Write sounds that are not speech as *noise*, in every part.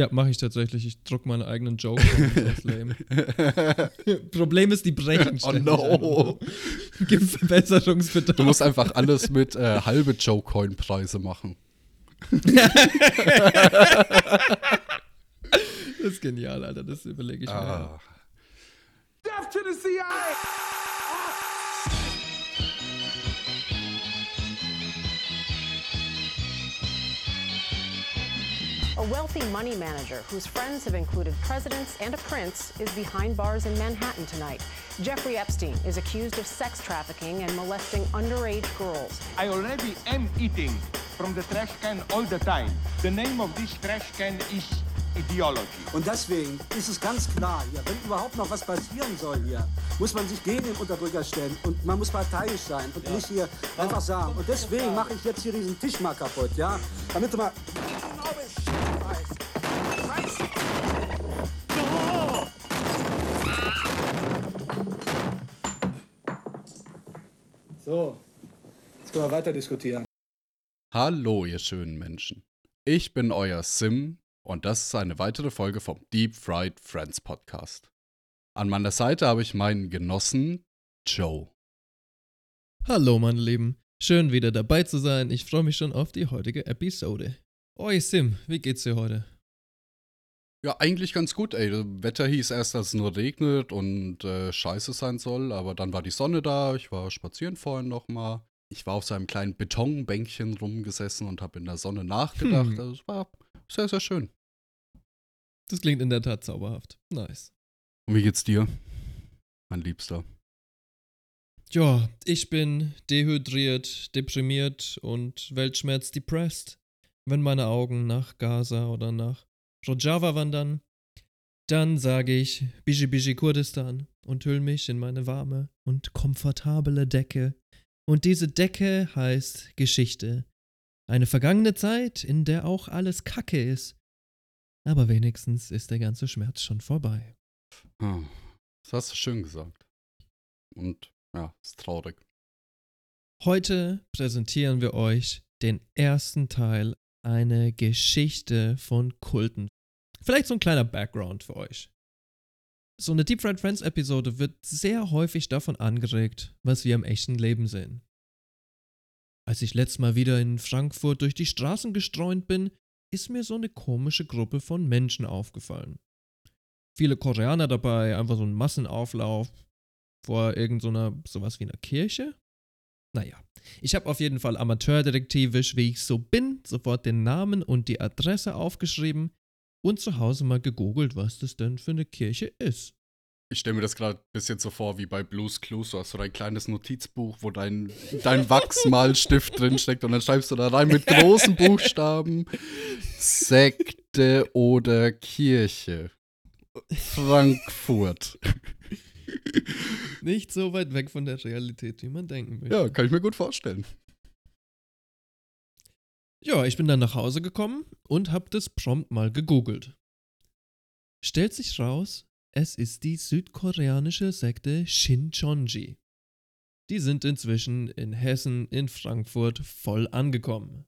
Ja, mache ich tatsächlich. Ich druck meine eigenen Joke. lame. *laughs* Problem ist, die brechen Oh no. *laughs* Gibt Verbesserungsbedarf. Du musst einfach alles mit äh, halbe Joe-Coin-Preise machen. *laughs* Das ist genial, Alter. Das überlege ich mir. Ah. Death to the CIA! A wealthy money manager whose friends have included presidents and a prince is behind bars in Manhattan tonight. Jeffrey Epstein is accused of sex trafficking and molesting underage girls. I already am eating from the trash can all the time. The name of this trash can is ideology. Und deswegen ist es ganz klar, hier, wenn überhaupt noch was passieren soll hier, muss man sich gegen den Unterdrücker stellen und man muss parteiisch sein und nicht hier einfach sagen. Und deswegen mache ich jetzt hier diesen Tisch mal kaputt, ja? Damit du mal. So, jetzt können wir weiter diskutieren. Hallo, ihr schönen Menschen. Ich bin euer Sim und das ist eine weitere Folge vom Deep Fried Friends Podcast. An meiner Seite habe ich meinen Genossen Joe. Hallo, meine Lieben. Schön, wieder dabei zu sein. Ich freue mich schon auf die heutige Episode. Oi, Sim, wie geht's dir heute? Ja, eigentlich ganz gut, ey. Das Wetter hieß erst, dass es nur regnet und äh, scheiße sein soll, aber dann war die Sonne da. Ich war spazieren vorhin nochmal. Ich war auf so einem kleinen Betonbänkchen rumgesessen und habe in der Sonne nachgedacht. Hm. Also, es war sehr, sehr schön. Das klingt in der Tat zauberhaft. Nice. Und wie geht's dir, mein Liebster? Ja, ich bin dehydriert, deprimiert und Weltschmerz depressed. Wenn meine Augen nach Gaza oder nach Rojava wandern, dann sage ich Biji Biji Kurdistan und hüll mich in meine warme und komfortable Decke. Und diese Decke heißt Geschichte. Eine vergangene Zeit, in der auch alles Kacke ist. Aber wenigstens ist der ganze Schmerz schon vorbei. Hm, Das hast du schön gesagt. Und ja, ist traurig. Heute präsentieren wir euch den ersten Teil einer Geschichte von Kulten. Vielleicht so ein kleiner Background für euch. So eine Deep Fried Friends Episode wird sehr häufig davon angeregt, was wir im echten Leben sehen. Als ich letztes Mal wieder in Frankfurt durch die Straßen gestreunt bin, ist mir so eine komische Gruppe von Menschen aufgefallen. Viele Koreaner dabei, einfach so ein Massenauflauf vor irgendeiner, so sowas wie einer Kirche. Naja, ich habe auf jeden Fall amateurdetektivisch, wie ich so bin, sofort den Namen und die Adresse aufgeschrieben und zu Hause mal gegoogelt, was das denn für eine Kirche ist. Ich stelle mir das gerade ein bisschen so vor wie bei Blues Clues. Du hast so dein kleines Notizbuch, wo dein, dein Wachsmalstift drinsteckt und dann schreibst du da rein mit großen Buchstaben Sekte oder Kirche. Frankfurt. Nicht so weit weg von der Realität, wie man denken möchte. Ja, kann ich mir gut vorstellen. Ja, ich bin dann nach Hause gekommen und habe das prompt mal gegoogelt. Stellt sich raus, es ist die südkoreanische Sekte Shincheonji. Die sind inzwischen in Hessen, in Frankfurt voll angekommen.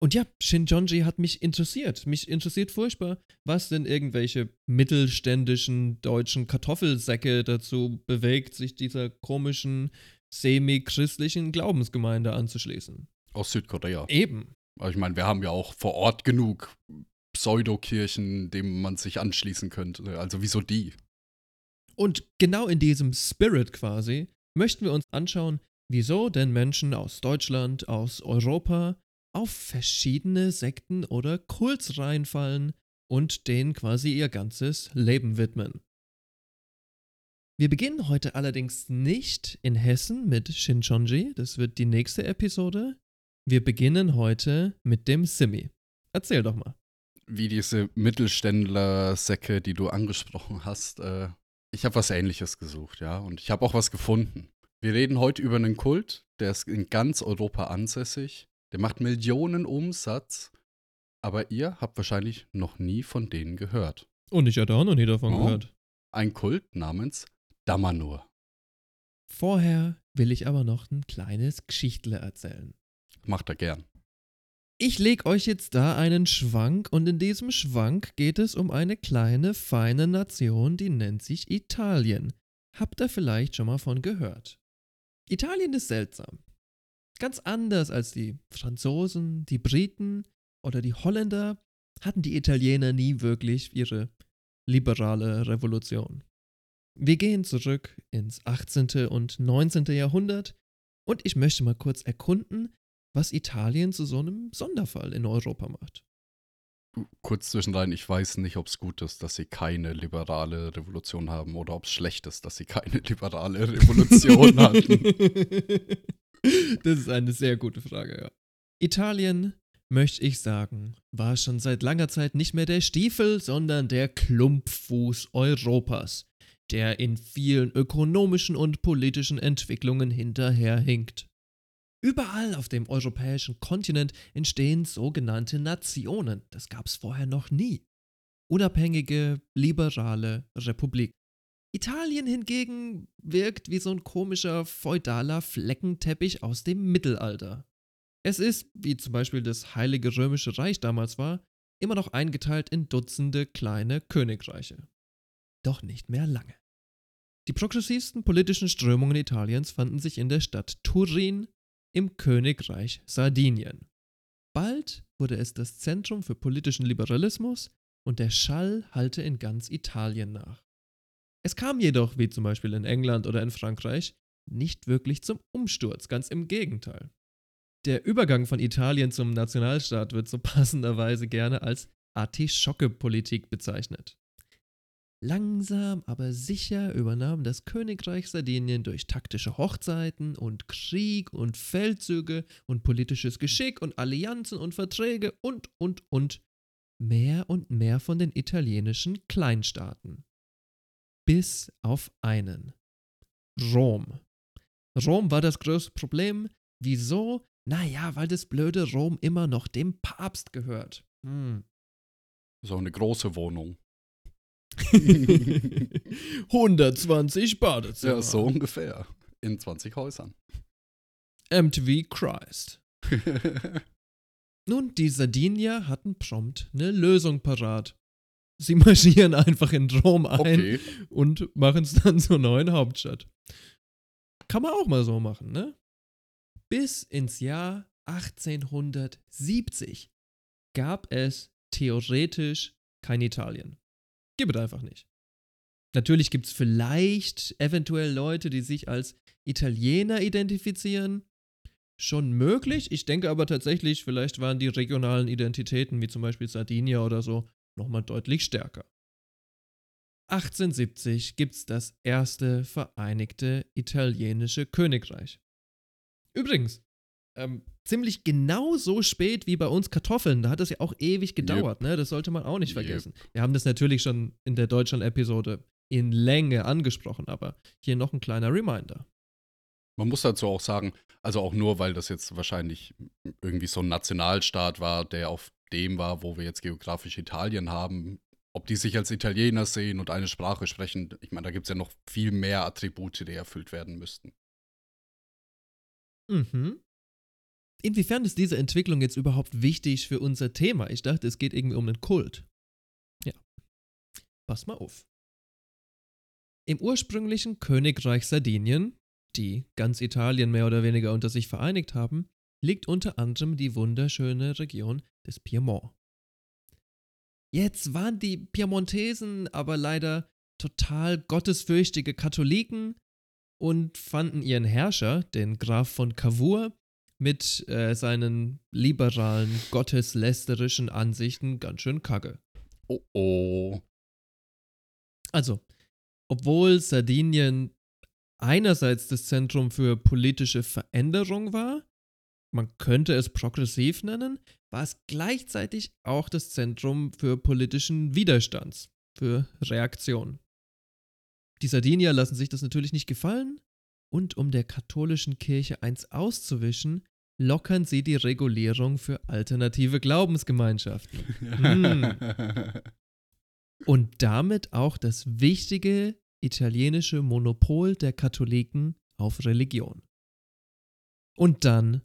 Und ja, Shincheonji hat mich interessiert. Mich interessiert furchtbar, was denn irgendwelche mittelständischen deutschen Kartoffelsäcke dazu bewegt, sich dieser komischen semi-christlichen Glaubensgemeinde anzuschließen. Aus Südkorea. Eben. Aber ich meine, wir haben ja auch vor Ort genug Pseudokirchen, dem man sich anschließen könnte. Also wieso die? Und genau in diesem Spirit quasi möchten wir uns anschauen, wieso denn Menschen aus Deutschland, aus Europa auf verschiedene Sekten oder Kults reinfallen und denen quasi ihr ganzes Leben widmen. Wir beginnen heute allerdings nicht in Hessen mit Shincheonji, das wird die nächste Episode. Wir beginnen heute mit dem Simi. Erzähl doch mal. Wie diese Mittelständler-Säcke, die du angesprochen hast. Äh, ich habe was Ähnliches gesucht, ja. Und ich habe auch was gefunden. Wir reden heute über einen Kult, der ist in ganz Europa ansässig. Der macht Millionen Umsatz. Aber ihr habt wahrscheinlich noch nie von denen gehört. Und ich hatte auch noch nie davon Oh. gehört. Ein Kult namens Damanur. Vorher will ich aber noch ein kleines Geschichtle erzählen. Macht er gern. Ich leg euch jetzt da einen Schwank und in diesem Schwank geht es um eine kleine, feine Nation, die nennt sich Italien. Habt ihr vielleicht schon mal von gehört? Italien ist seltsam. Ganz anders als die Franzosen, die Briten oder die Holländer hatten die Italiener nie wirklich ihre liberale Revolution. Wir gehen zurück ins 18. und 19. Jahrhundert und ich möchte mal kurz erkunden, was Italien zu so einem Sonderfall in Europa macht. Kurz zwischendrin, ich weiß nicht, ob es gut ist, dass sie keine liberale Revolution haben oder ob es schlecht ist, dass sie keine *laughs* liberale Revolution *laughs* hatten. Das ist eine sehr gute Frage, ja. Italien, möchte ich sagen, war schon seit langer Zeit nicht mehr der Stiefel, sondern der Klumpfuß Europas, der in vielen ökonomischen und politischen Entwicklungen hinterherhinkt. Überall auf dem europäischen Kontinent entstehen sogenannte Nationen. Das gab es vorher noch nie. Unabhängige, liberale Republik. Italien hingegen wirkt wie so ein komischer feudaler Fleckenteppich aus dem Mittelalter. Es ist, wie zum Beispiel das Heilige Römische Reich damals war, immer noch eingeteilt in Dutzende kleine Königreiche. Doch nicht mehr lange. Die progressivsten politischen Strömungen Italiens fanden sich in der Stadt Turin im Königreich Sardinien. Bald wurde es das Zentrum für politischen Liberalismus und der Schall hallte in ganz Italien nach. Es kam jedoch, wie zum Beispiel in England oder in Frankreich, nicht wirklich zum Umsturz, ganz im Gegenteil. Der Übergang von Italien zum Nationalstaat wird so *laughs* passenderweise gerne als Artischocke-Politik bezeichnet. Langsam aber sicher übernahm das Königreich Sardinien durch taktische Hochzeiten und Krieg und Feldzüge und politisches Geschick und Allianzen und Verträge und, und, und mehr und mehr von den italienischen Kleinstaaten. Bis auf einen. Rom. Rom war das größte Problem. Wieso? Naja, weil das blöde Rom immer noch dem Papst gehört. Hm. So eine große Wohnung. *laughs* 120 Badezimmer. Ja, so ungefähr. In 20 Häusern. MTV Christ. Nun, die Sardinier hatten prompt eine Lösung parat. Sie *laughs* marschieren einfach in Rom ein Okay. und machen es dann zur neuen Hauptstadt. Kann man auch mal so machen, ne? Bis ins Jahr 1870 gab es theoretisch kein Italien. Gibt es einfach nicht. Natürlich gibt es vielleicht eventuell Leute, die sich als Italiener identifizieren. Schon möglich. Ich denke aber tatsächlich, vielleicht waren die regionalen Identitäten, wie zum Beispiel Sardinia oder so, nochmal deutlich stärker. 1870 gibt es das erste vereinigte italienische Königreich. Übrigens, ähm, ziemlich genau so spät wie bei uns Kartoffeln. Da hat es ja auch ewig gedauert, ne? Das sollte man auch nicht Yep. vergessen. Wir haben das natürlich schon in der Deutschland-Episode in Länge angesprochen, aber hier noch ein kleiner Reminder. Man muss dazu auch sagen, also auch nur, weil das jetzt wahrscheinlich irgendwie so ein Nationalstaat war, der auf dem war, wo wir jetzt geografisch Italien haben, ob die sich als Italiener sehen und eine Sprache sprechen, ich meine, da gibt es ja noch viel mehr Attribute, die erfüllt werden müssten. Mhm. Inwiefern ist diese Entwicklung jetzt überhaupt wichtig für unser Thema? Ich dachte, es geht irgendwie um einen Kult. Ja. Pass mal auf. Im ursprünglichen Königreich Sardinien, die ganz Italien mehr oder weniger unter sich vereinigt haben, liegt unter anderem die wunderschöne Region des Piemont. Jetzt waren die Piemontesen aber leider total gottesfürchtige Katholiken und fanden ihren Herrscher, den Graf von Cavour, mit äh, seinen liberalen, gotteslästerischen Ansichten ganz schön kacke. Oh oh. Also, obwohl Sardinien einerseits das Zentrum für politische Veränderung war, man könnte es progressiv nennen, war es gleichzeitig auch das Zentrum für politischen Widerstands, für Reaktion. Die Sardinier lassen sich das natürlich nicht gefallen und um der katholischen Kirche eins auszuwischen, lockern sie die Regulierung für alternative Glaubensgemeinschaften. Hm. *laughs* und damit auch das wichtige italienische Monopol der Katholiken auf Religion. Und dann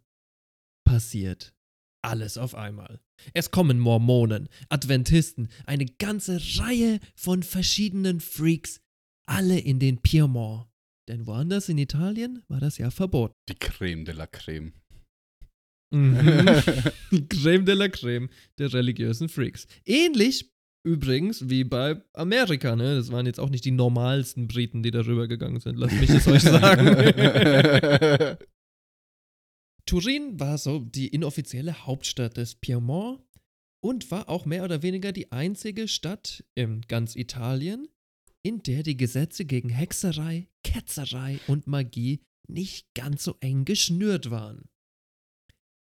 passiert alles auf einmal. Es kommen Mormonen, Adventisten, eine ganze Reihe von verschiedenen Freaks, alle in den Piemont. Denn woanders in Italien war das ja verboten. Die Creme de la Creme. Mhm. *laughs* Creme de la Creme der religiösen Freaks. Ähnlich übrigens wie bei Amerika, ne? Das waren jetzt auch nicht die normalsten Briten, die darüber gegangen sind. Lasst mich es euch sagen. *laughs* Turin war so die inoffizielle Hauptstadt des Piemont und war auch mehr oder weniger die einzige Stadt in ganz Italien, in der die Gesetze gegen Hexerei, Ketzerei und Magie nicht ganz so eng geschnürt waren.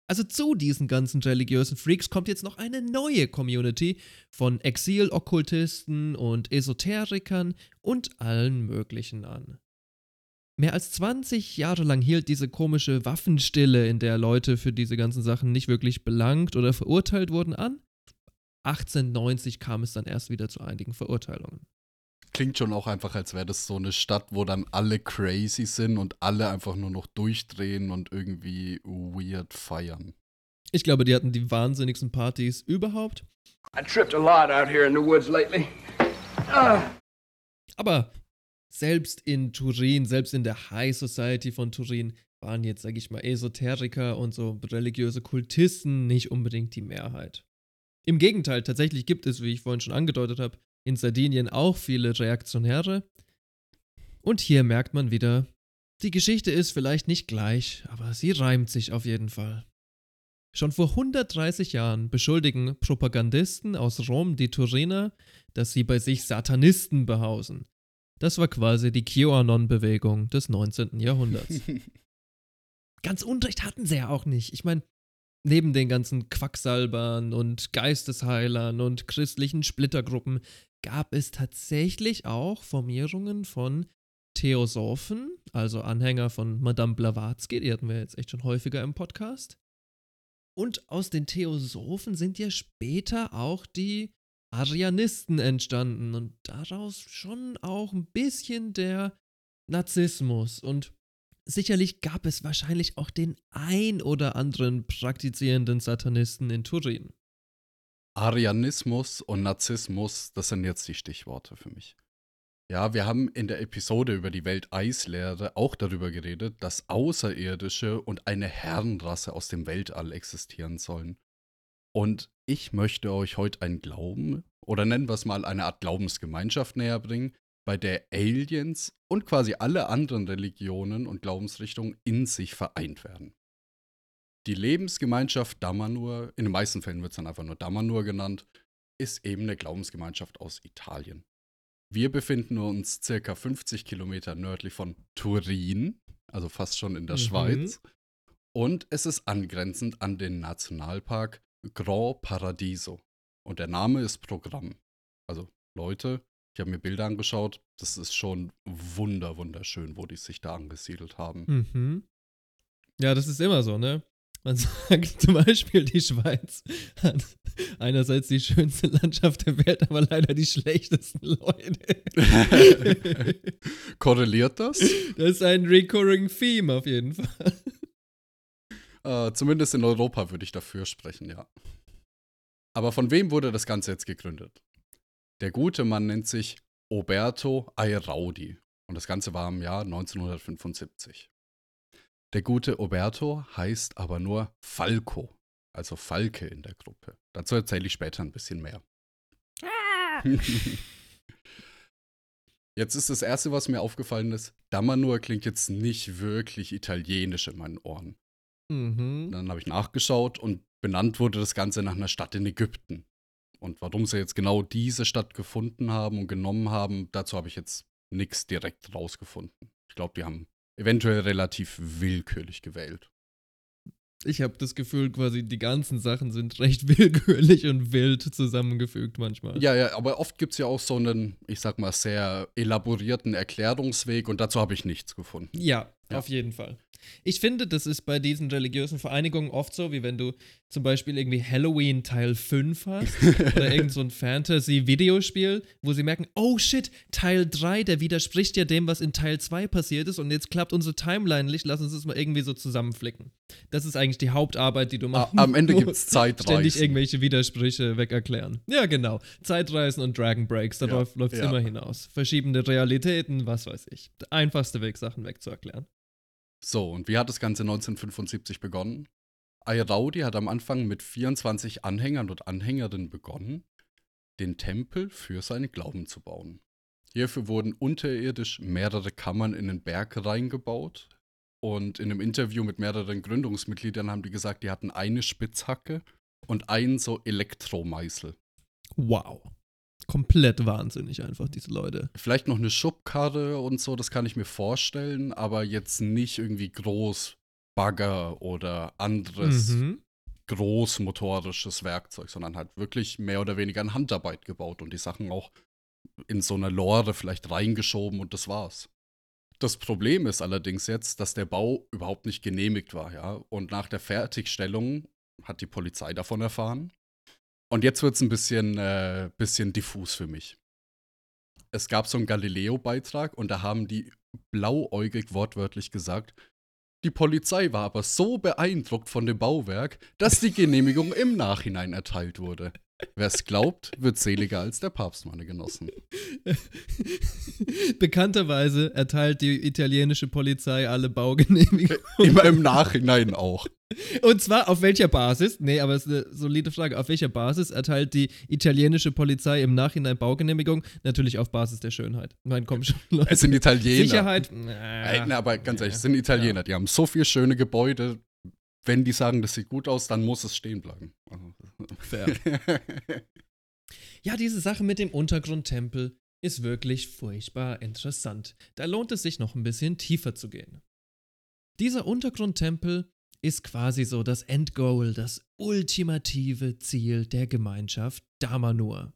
Also zu diesen ganzen religiösen Freaks kommt jetzt noch eine neue Community von Exil-Okkultisten und Esoterikern und allen möglichen an. Mehr als 20 Jahre lang hielt diese komische Waffenstille, in der Leute für diese ganzen Sachen nicht wirklich belangt oder verurteilt wurden, an. 1890 kam es dann erst wieder zu einigen Verurteilungen. Klingt schon auch einfach, als wäre das so eine Stadt, wo dann alle crazy sind und alle einfach nur noch durchdrehen und irgendwie weird feiern. Ich glaube, die hatten die wahnsinnigsten Partys überhaupt. I tripped a lot out here in the woods lately. Aber selbst in Turin, selbst in der High Society von Turin, waren jetzt, sag ich mal, Esoteriker und so religiöse Kultisten nicht unbedingt die Mehrheit. Im Gegenteil, tatsächlich gibt es, wie ich vorhin schon angedeutet habe, in Sardinien auch viele Reaktionäre. Und hier merkt man wieder, die Geschichte ist vielleicht nicht gleich, aber sie reimt sich auf jeden Fall. Schon vor 130 Jahren beschuldigen Propagandisten aus Rom die Turiner, dass sie bei sich Satanisten behausen. Das war quasi die QAnon-Bewegung des 19. Jahrhunderts. *laughs* Ganz Unrecht hatten sie ja auch nicht. Ich meine, neben den ganzen Quacksalbern und Geistesheilern und christlichen Splittergruppen gab es tatsächlich auch Formierungen von Theosophen, also Anhänger von Madame Blavatsky, die hatten wir jetzt echt schon häufiger im Podcast. Und aus den Theosophen sind ja später auch die Arianisten entstanden und daraus schon auch ein bisschen der Narzissmus. Und sicherlich gab es wahrscheinlich auch den ein oder anderen praktizierenden Satanisten in Turin. Arianismus und Narzissmus, das sind jetzt die Stichworte für mich. Ja, wir haben in der Episode über die Welteislehre auch darüber geredet, dass Außerirdische und eine Herrenrasse aus dem Weltall existieren sollen. Und ich möchte euch heute einen Glauben, oder nennen wir es mal eine Art Glaubensgemeinschaft näher bringen, bei der Aliens und quasi alle anderen Religionen und Glaubensrichtungen in sich vereint werden. Die Lebensgemeinschaft Damanur, in den meisten Fällen wird es dann einfach nur Damanur genannt, ist eben eine Glaubensgemeinschaft aus Italien. Wir befinden uns circa 50 Kilometer nördlich von Turin, also fast schon in der mhm. Schweiz. Und es ist angrenzend an den Nationalpark Grand Paradiso. Und der Name ist Programm. Also Leute, ich habe mir Bilder angeschaut, das ist schon wunder, wunderschön, wo die sich da angesiedelt haben. Mhm. Ja, das ist immer so, ne? Man sagt zum Beispiel, die Schweiz hat einerseits die schönste Landschaft der Welt, aber leider die schlechtesten Leute. *laughs* Korreliert das? Das ist ein recurring Theme auf jeden Fall. Uh, zumindest in Europa würde ich dafür sprechen, ja. Aber von wem wurde das Ganze jetzt gegründet? Der gute Mann nennt sich Oberto Airaudi und das Ganze war im Jahr 1975. Der gute Oberto heißt aber nur Falco, also Falke in der Gruppe. Dazu erzähle ich später ein bisschen mehr. Ah. *laughs* jetzt ist das Erste, was mir aufgefallen ist, Damanur klingt jetzt nicht wirklich italienisch in meinen Ohren. Mhm. Dann habe ich nachgeschaut und benannt wurde das Ganze nach einer Stadt in Ägypten. Und warum sie jetzt genau diese Stadt gefunden haben und genommen haben, dazu habe ich jetzt nichts direkt rausgefunden. Ich glaube, die haben eventuell relativ willkürlich gewählt. Ich habe das Gefühl, quasi die ganzen Sachen sind *laughs* recht willkürlich und wild zusammengefügt manchmal. Ja, ja, aber oft gibt es ja auch so einen, ich sag mal, sehr elaborierten Erklärungsweg und dazu habe ich nichts gefunden. Ja, Ja. Auf jeden Fall. Ich finde, das ist bei diesen religiösen Vereinigungen oft so, wie wenn du zum Beispiel irgendwie Halloween Teil 5 hast *laughs* oder irgend so ein Fantasy-Videospiel, wo sie merken, oh shit, Teil 3, der widerspricht ja dem, was in Teil 2 passiert ist und jetzt klappt unsere Timeline nicht, lass uns das mal irgendwie so zusammenflicken. Das ist eigentlich die Hauptarbeit, die du A- machst. Am Ende gibt es Ständig Zeitreisen. irgendwelche Widersprüche wegerklären. Ja, genau. Zeitreisen und Dragon Breaks, Ja, darauf läuft es ja. immer hinaus. Verschiebende Realitäten, was weiß ich. Der einfachste Weg, Sachen wegzuerklären. So, und wie hat das Ganze 1975 begonnen? Ayraudi hat am Anfang mit 24 Anhängern und Anhängerinnen begonnen, den Tempel für seinen Glauben zu bauen. Hierfür wurden unterirdisch mehrere Kammern in den Berg reingebaut. Und in einem Interview mit mehreren Gründungsmitgliedern haben die gesagt, die hatten eine Spitzhacke und einen so Elektromeißel. Wow. Komplett wahnsinnig einfach, diese Leute. Vielleicht noch eine Schubkarre und so, das kann ich mir vorstellen, aber jetzt nicht irgendwie groß Bagger oder anderes Mhm. großmotorisches Werkzeug, sondern halt wirklich mehr oder weniger in Handarbeit gebaut und die Sachen auch in so eine Lore vielleicht reingeschoben und das war's. Das Problem ist allerdings jetzt, dass der Bau überhaupt nicht genehmigt war, ja. Und nach der Fertigstellung hat die Polizei davon erfahren. Und jetzt wird's ein bisschen, äh, bisschen diffus für mich. Es gab so einen Galileo-Beitrag und da haben die blauäugig wortwörtlich gesagt, die Polizei war aber so beeindruckt von dem Bauwerk, dass die Genehmigung im Nachhinein erteilt wurde. Wer es glaubt, wird seliger als der Papst, meine Genossen. *laughs* Bekannterweise erteilt die italienische Polizei alle Baugenehmigungen. *laughs* Immer im Nachhinein auch. Und zwar auf welcher Basis? Nee, aber es ist eine solide Frage. Auf welcher Basis erteilt die italienische Polizei im Nachhinein Baugenehmigung? Natürlich auf Basis der Schönheit. Nein, komm schon. Leute. Es sind Italiener. Sicherheit? Ey, na, aber ganz ehrlich, es Ja. sind Italiener. Die haben so viele schöne Gebäude. Wenn die sagen, das sieht gut aus, dann muss es stehen bleiben. Also, Fair. *laughs* Ja, diese Sache mit dem Untergrundtempel ist wirklich furchtbar interessant. Da lohnt es sich noch ein bisschen tiefer zu gehen. Dieser Untergrundtempel ist quasi so das Endgoal, das ultimative Ziel der Gemeinschaft Damanur.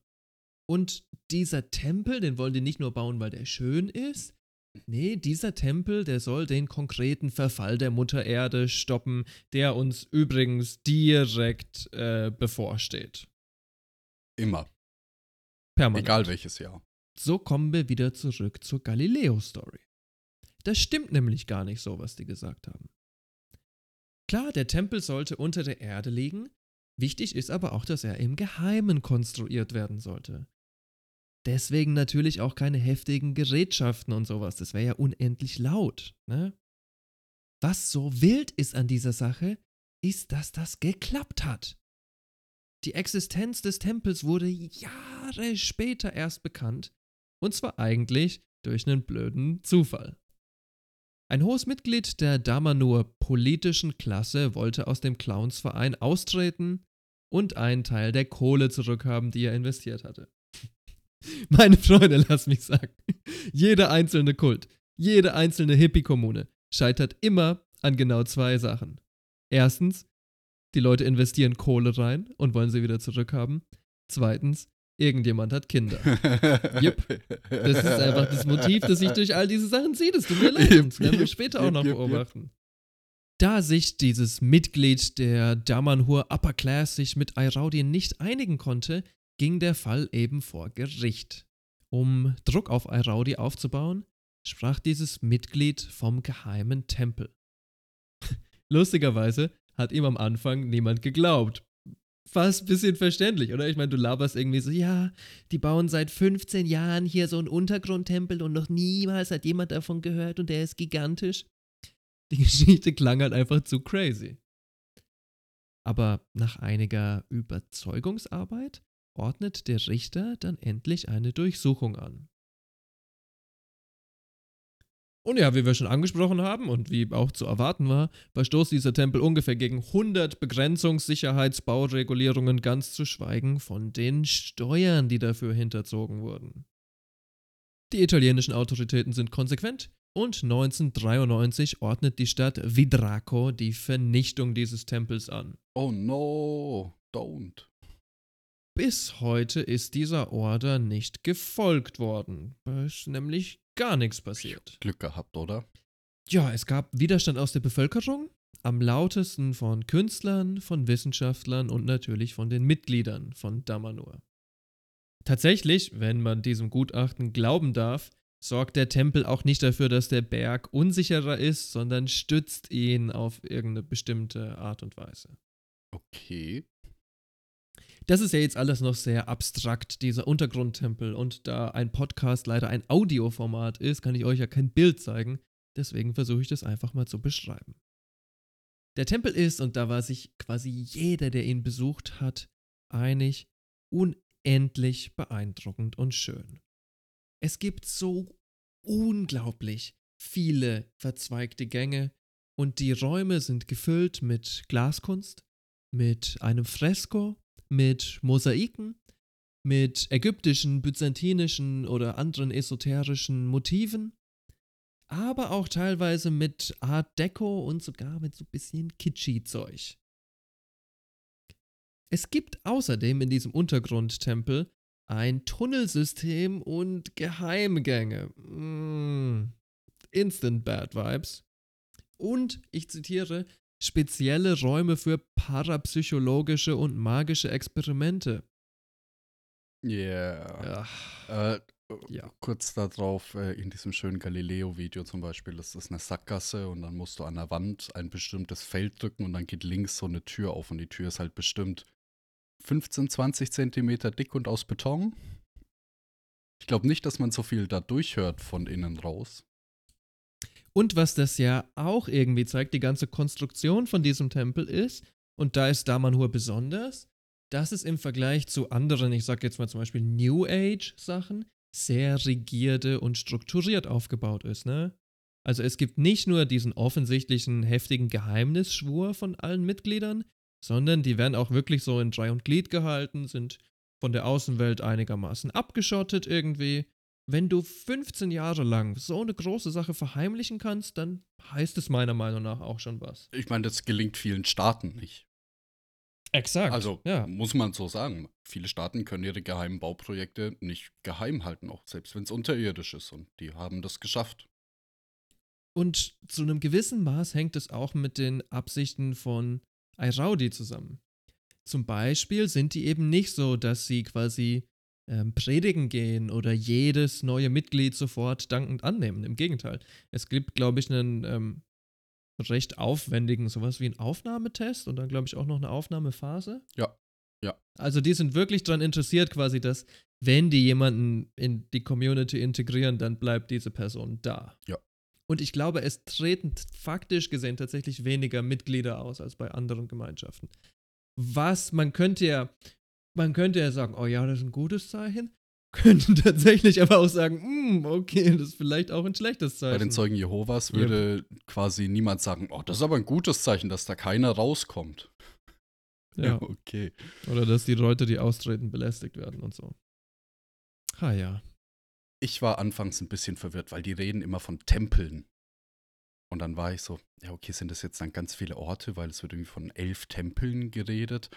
Und dieser Tempel, den wollen die nicht nur bauen, weil der schön ist. Nee, dieser Tempel, der soll den konkreten Verfall der Mutter Erde stoppen, der uns übrigens direkt äh, bevorsteht. Immer. Permanent. Egal welches Jahr. So kommen wir wieder zurück zur Galileo-Story. Das stimmt nämlich gar nicht so, was die gesagt haben. Klar, der Tempel sollte unter der Erde liegen, wichtig ist aber auch, dass er im Geheimen konstruiert werden sollte. Deswegen natürlich auch keine heftigen Gerätschaften und sowas, das wäre ja unendlich laut, ne? Was so wild ist an dieser Sache, ist, dass das geklappt hat. Die Existenz des Tempels wurde Jahre später erst bekannt, und zwar eigentlich durch einen blöden Zufall. Ein hohes Mitglied der Damanur politischen Klasse wollte aus dem Clownsverein austreten und einen Teil der Kohle zurückhaben, die er investiert hatte. *laughs* Meine Freunde, lass mich sagen, jeder einzelne Kult, jede einzelne Hippie-Kommune scheitert immer an genau zwei Sachen. Erstens, die Leute investieren Kohle rein und wollen sie wieder zurückhaben. Zweitens, irgendjemand hat Kinder. *laughs* Jupp. Das ist einfach das Motiv, das sich durch all diese Sachen zieht. Es tut mir *laughs* leid. Das werden wir später auch noch beobachten. Da sich dieses Mitglied der Damanhur Upper Class sich mit Ayraudi nicht einigen konnte, ging der Fall eben vor Gericht. Um Druck auf Ayraudi aufzubauen, sprach dieses Mitglied vom geheimen Tempel. *laughs* Lustigerweise hat ihm am Anfang niemand geglaubt. Fast ein bisschen verständlich, oder? Ich meine, du laberst irgendwie so, ja, die bauen seit 15 Jahren hier so einen Untergrundtempel und noch niemals hat jemand davon gehört und der ist gigantisch. Die *laughs* Geschichte klang halt einfach zu crazy. Aber nach einiger Überzeugungsarbeit ordnet der Richter dann endlich eine Durchsuchung an. Und ja, wie wir schon angesprochen haben und wie auch zu erwarten war, verstoßt dieser Tempel ungefähr gegen 100 Begrenzungs-, Sicherheits-, Bauregulierungen, ganz zu schweigen von den Steuern, die dafür hinterzogen wurden. Die italienischen Autoritäten sind konsequent und 1993 ordnet die Stadt Vidraco die Vernichtung dieses Tempels an. oh no, don't. Bis heute ist dieser Order nicht gefolgt worden. Da ist nämlich gar nichts passiert. Glück gehabt, oder? Ja, es gab Widerstand aus der Bevölkerung, am lautesten von Künstlern, von Wissenschaftlern und natürlich von den Mitgliedern von Damanur. Tatsächlich, wenn man diesem Gutachten glauben darf, sorgt der Tempel auch nicht dafür, dass der Berg unsicherer ist, sondern stützt ihn auf irgendeine bestimmte Art und Weise. Okay. Das ist ja jetzt alles noch sehr abstrakt, dieser Untergrundtempel. Und da ein Podcast leider ein Audioformat ist, kann ich euch ja kein Bild zeigen. Deswegen versuche ich das einfach mal zu beschreiben. Der Tempel ist, und da war sich quasi jeder, der ihn besucht hat, einig, unendlich beeindruckend und schön. Es gibt so unglaublich viele verzweigte Gänge und die Räume sind gefüllt mit Glaskunst, mit einem Fresko, mit Mosaiken, mit ägyptischen, byzantinischen oder anderen esoterischen Motiven, aber auch teilweise mit Art Deco und sogar mit so ein bisschen Kitschy-Zeug. Es gibt außerdem in diesem Untergrundtempel ein Tunnelsystem und Geheimgänge. Mm, instant Bad Vibes. Und, ich zitiere, spezielle Räume für parapsychologische und magische Experimente. Yeah. Ja. Äh, Ja. Kurz darauf, äh, in diesem schönen Galileo-Video zum Beispiel, das ist eine Sackgasse und dann musst du an der Wand ein bestimmtes Feld drücken und dann geht links so eine Tür auf und die Tür ist halt bestimmt 15, 20 Zentimeter dick und aus Beton. Ich glaube nicht, dass man so viel da durchhört von innen raus. Und was das ja auch irgendwie zeigt, die ganze Konstruktion von diesem Tempel ist, und da ist Damanhur besonders, dass es im Vergleich zu anderen, ich sag jetzt mal zum Beispiel New Age Sachen, sehr rigierte und strukturiert aufgebaut ist, ne? Also es gibt nicht nur diesen offensichtlichen heftigen Geheimnisschwur von allen Mitgliedern, sondern die werden auch wirklich so in Drei und Glied gehalten, sind von der Außenwelt einigermaßen abgeschottet irgendwie. Wenn du 15 Jahre lang so eine große Sache verheimlichen kannst, dann heißt es meiner Meinung nach auch schon was. Ich meine, das gelingt vielen Staaten nicht. Exakt. Also ja. muss man so sagen. Viele Staaten können ihre geheimen Bauprojekte nicht geheim halten, auch selbst wenn es unterirdisch ist. Und die haben das geschafft. Und zu einem gewissen Maß hängt es auch mit den Absichten von Airaudi zusammen. Zum Beispiel sind die eben nicht so, dass sie quasi ähm, predigen gehen oder jedes neue Mitglied sofort dankend annehmen. Im Gegenteil. Es gibt, glaube ich, einen ähm, recht aufwendigen, sowas wie einen Aufnahmetest und dann, glaube ich, auch noch eine Aufnahmephase. Ja. Ja. Also die sind wirklich daran interessiert, quasi, dass wenn die jemanden in die Community integrieren, dann bleibt diese Person da. Ja. Und ich glaube, es treten faktisch gesehen tatsächlich weniger Mitglieder aus als bei anderen Gemeinschaften. Was, man könnte ja, man könnte ja sagen, oh ja, das ist ein gutes Zeichen. *laughs* Könnten tatsächlich aber auch sagen, "Hm, okay, das ist vielleicht auch ein schlechtes Zeichen. Bei den Zeugen Jehovas würde quasi niemand sagen, oh, das ist aber ein gutes Zeichen, dass da keiner rauskommt. ja. *laughs* okay. Oder dass die Leute, die austreten, belästigt werden und so. Ha ja. Ich war anfangs ein bisschen verwirrt, weil die reden immer von Tempeln. Und dann war ich so, ja, okay, sind das jetzt dann ganz viele Orte, weil es wird irgendwie von elf Tempeln geredet.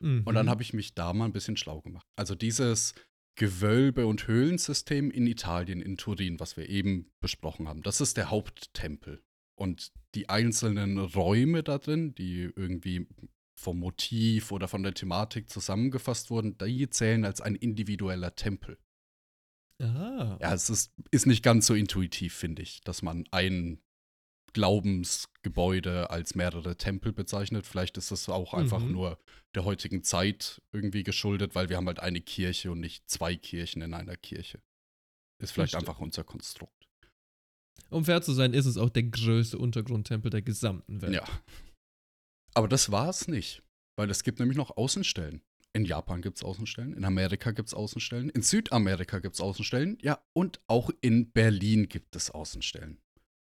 Mhm. Und dann habe ich mich da mal ein bisschen schlau gemacht. Also dieses Gewölbe- und Höhlensystem in Italien, in Turin, was wir eben besprochen haben, das ist der Haupttempel. Und die einzelnen Räume da drin, die irgendwie vom Motiv oder von der Thematik zusammengefasst wurden, die zählen als ein individueller Tempel. Ah. Ja, es ist, ist nicht ganz so intuitiv, finde ich, dass man ein Glaubensgebäude als mehrere Tempel bezeichnet. Vielleicht ist das auch einfach Mhm. nur der heutigen Zeit irgendwie geschuldet, weil wir haben halt eine Kirche und nicht zwei Kirchen in einer Kirche. Ist vielleicht Verstehe. einfach unser Konstrukt. Um fair zu sein, ist es auch der größte Untergrundtempel der gesamten Welt. Ja. Aber das war es nicht, weil es gibt nämlich noch Außenstellen. In Japan gibt es Außenstellen, in Amerika gibt es Außenstellen, in Südamerika gibt es Außenstellen, ja, und auch in Berlin gibt es Außenstellen.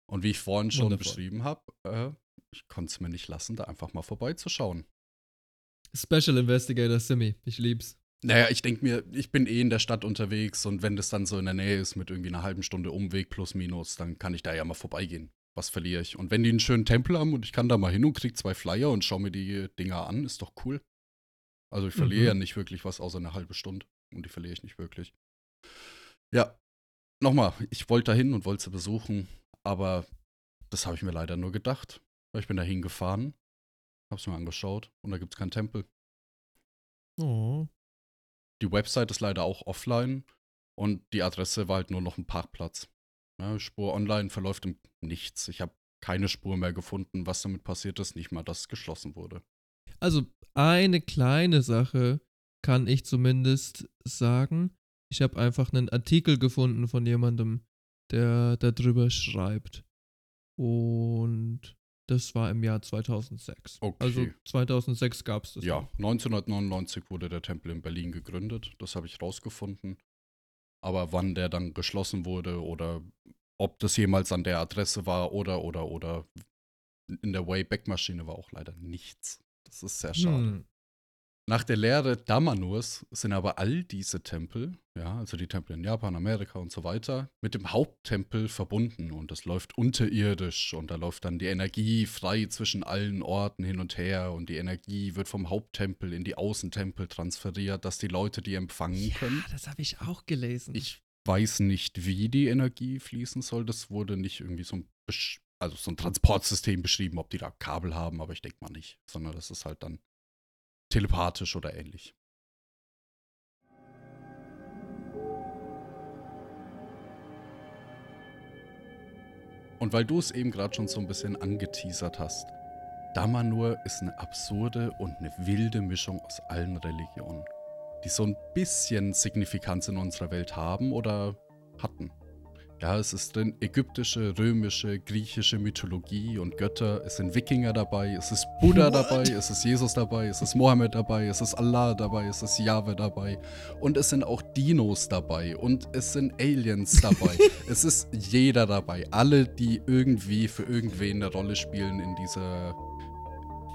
Und wie ich vorhin schon Wundervoll. beschrieben habe, äh, ich konnte es mir nicht lassen, da einfach mal vorbeizuschauen. Special Investigator Simi, ich lieb's. Naja, ich denke mir, ich bin eh in der Stadt unterwegs und wenn das dann so in der Nähe ist mit irgendwie einer halben Stunde Umweg plus minus, dann kann ich da ja mal vorbeigehen. Was verliere ich? Und wenn die einen schönen Tempel haben und ich kann da mal hin und krieg zwei Flyer und schau mir die Dinger an, ist doch cool. Also ich verliere Mhm. ja nicht wirklich was außer eine halbe Stunde. Und die verliere ich nicht wirklich. Ja, nochmal, ich wollte da hin und wollte sie besuchen, aber das habe ich mir leider nur gedacht. Weil ich bin da hingefahren, hab's mir angeschaut und da gibt's keinen Tempel. Oh. Die Website ist leider auch offline und die Adresse war halt nur noch ein Parkplatz. Ja, Spur online verläuft im Nichts. Ich habe keine Spur mehr gefunden, was damit passiert ist, nicht mal, dass es geschlossen wurde. Also eine kleine Sache kann ich zumindest sagen. Ich habe einfach einen Artikel gefunden von jemandem, der darüber schreibt. Und das war im Jahr 2006. Okay. Also 2006 gab es das. Ja, noch. 1999 wurde der Tempel in Berlin gegründet. Das habe ich rausgefunden. Aber wann der dann geschlossen wurde oder ob das jemals an der Adresse war oder, oder, oder in der Wayback-Maschine war auch leider nichts. Das ist sehr schade. Hm. Nach der Lehre Damanurs sind aber all diese Tempel, ja, also die Tempel in Japan, Amerika und so weiter, mit dem Haupttempel verbunden und es läuft unterirdisch und da läuft dann die Energie frei zwischen allen Orten hin und her und die Energie wird vom Haupttempel in die Außentempel transferiert, dass die Leute die empfangen können. Ja, das habe ich auch gelesen. Ich weiß nicht, wie die Energie fließen soll. Das wurde nicht irgendwie so ein, Besch- also so ein Transportsystem beschrieben, ob die da Kabel haben, aber ich denke mal nicht, sondern das ist halt dann telepathisch oder ähnlich. Und weil du es eben gerade schon so ein bisschen angeteasert hast, Damanur ist eine absurde und eine wilde Mischung aus allen Religionen, die so ein bisschen Signifikanz in unserer Welt haben oder hatten. Ja, es ist drin ägyptische, römische, griechische Mythologie und Götter. Es sind Wikinger dabei, es ist Buddha dabei, es ist Jesus dabei, es ist Mohammed dabei, es ist Allah dabei, es ist Jahwe dabei. Und es sind auch Dinos dabei und es sind Aliens dabei. *laughs* es ist jeder dabei. Alle, die irgendwie für irgendwen eine Rolle spielen in dieser,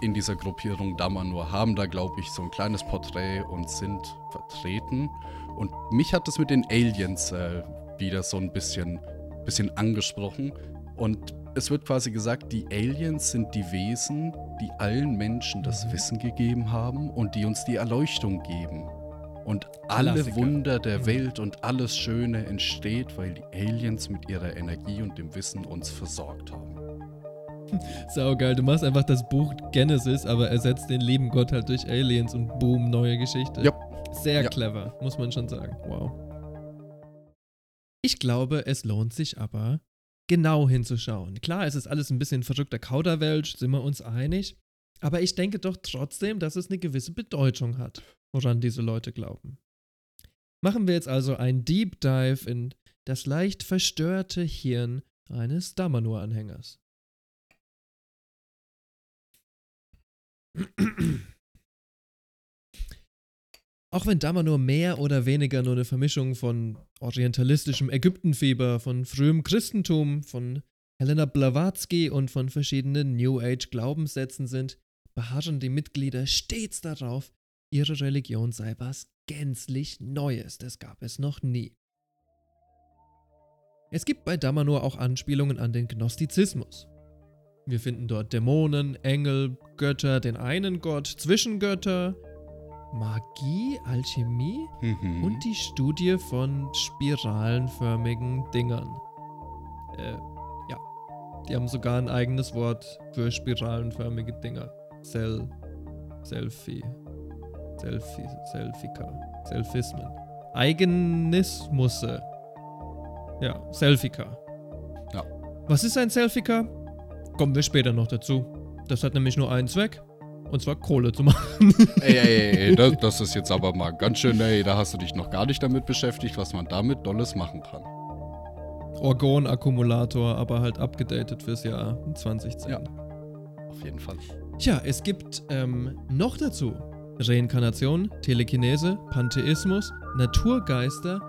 in dieser Gruppierung Damanur, haben da, glaube ich, so ein kleines Porträt und sind vertreten. Und mich hat das mit den Aliens äh, wieder so ein bisschen, bisschen angesprochen. Und es wird quasi gesagt, die Aliens sind die Wesen, die allen Menschen das Wissen gegeben haben und die uns die Erleuchtung geben. Und alle Klassiker. Wunder der Welt und alles Schöne entsteht, weil die Aliens mit ihrer Energie und dem Wissen uns versorgt haben. *laughs* Saugeil, du machst einfach das Buch Genesis, aber ersetzt den lieben Gott halt durch Aliens und boom, neue Geschichte. Ja. Sehr Ja. clever, muss man schon sagen. Wow. Ich glaube, es lohnt sich aber, genau hinzuschauen. Klar, es ist alles ein bisschen verrückter Kauderwelsch, sind wir uns einig. Aber ich denke doch trotzdem, dass es eine gewisse Bedeutung hat, woran diese Leute glauben. Machen wir jetzt also einen Deep Dive in das leicht verstörte Hirn eines Damanur-Anhängers. *clears throat* *clears throat* Auch wenn Damanur mehr oder weniger nur eine Vermischung von orientalistischem Ägyptenfieber, von frühem Christentum, von Helena Blavatsky und von verschiedenen New Age Glaubenssätzen sind, beharren die Mitglieder stets darauf, ihre Religion sei was gänzlich Neues, das gab es noch nie. Es gibt bei Damanur auch Anspielungen an den Gnostizismus. Wir finden dort Dämonen, Engel, Götter, den einen Gott, Zwischengötter, Magie, Alchemie Mhm. und die Studie von spiralenförmigen Dingern. Äh, ja. Die haben sogar ein eigenes Wort für spiralenförmige Dinger. Sel. Selfie. Selfie. Selfika. Selfismen. Eigenismusse. Ja, Selfika. Ja. Was ist ein Selfika? Kommen wir später noch dazu. Das hat nämlich nur einen Zweck. Und zwar Kohle zu machen. Ey, ey, ey, ey das, das ist jetzt aber mal ganz schön, ey, da hast du dich noch gar nicht damit beschäftigt, was man damit Dolles machen kann. Orgon-Akkumulator, aber halt abgedatet fürs Jahr 2010. Ja. Auf jeden Fall. Tja, es gibt ähm, noch dazu Reinkarnation, Telekinese, Pantheismus, Naturgeister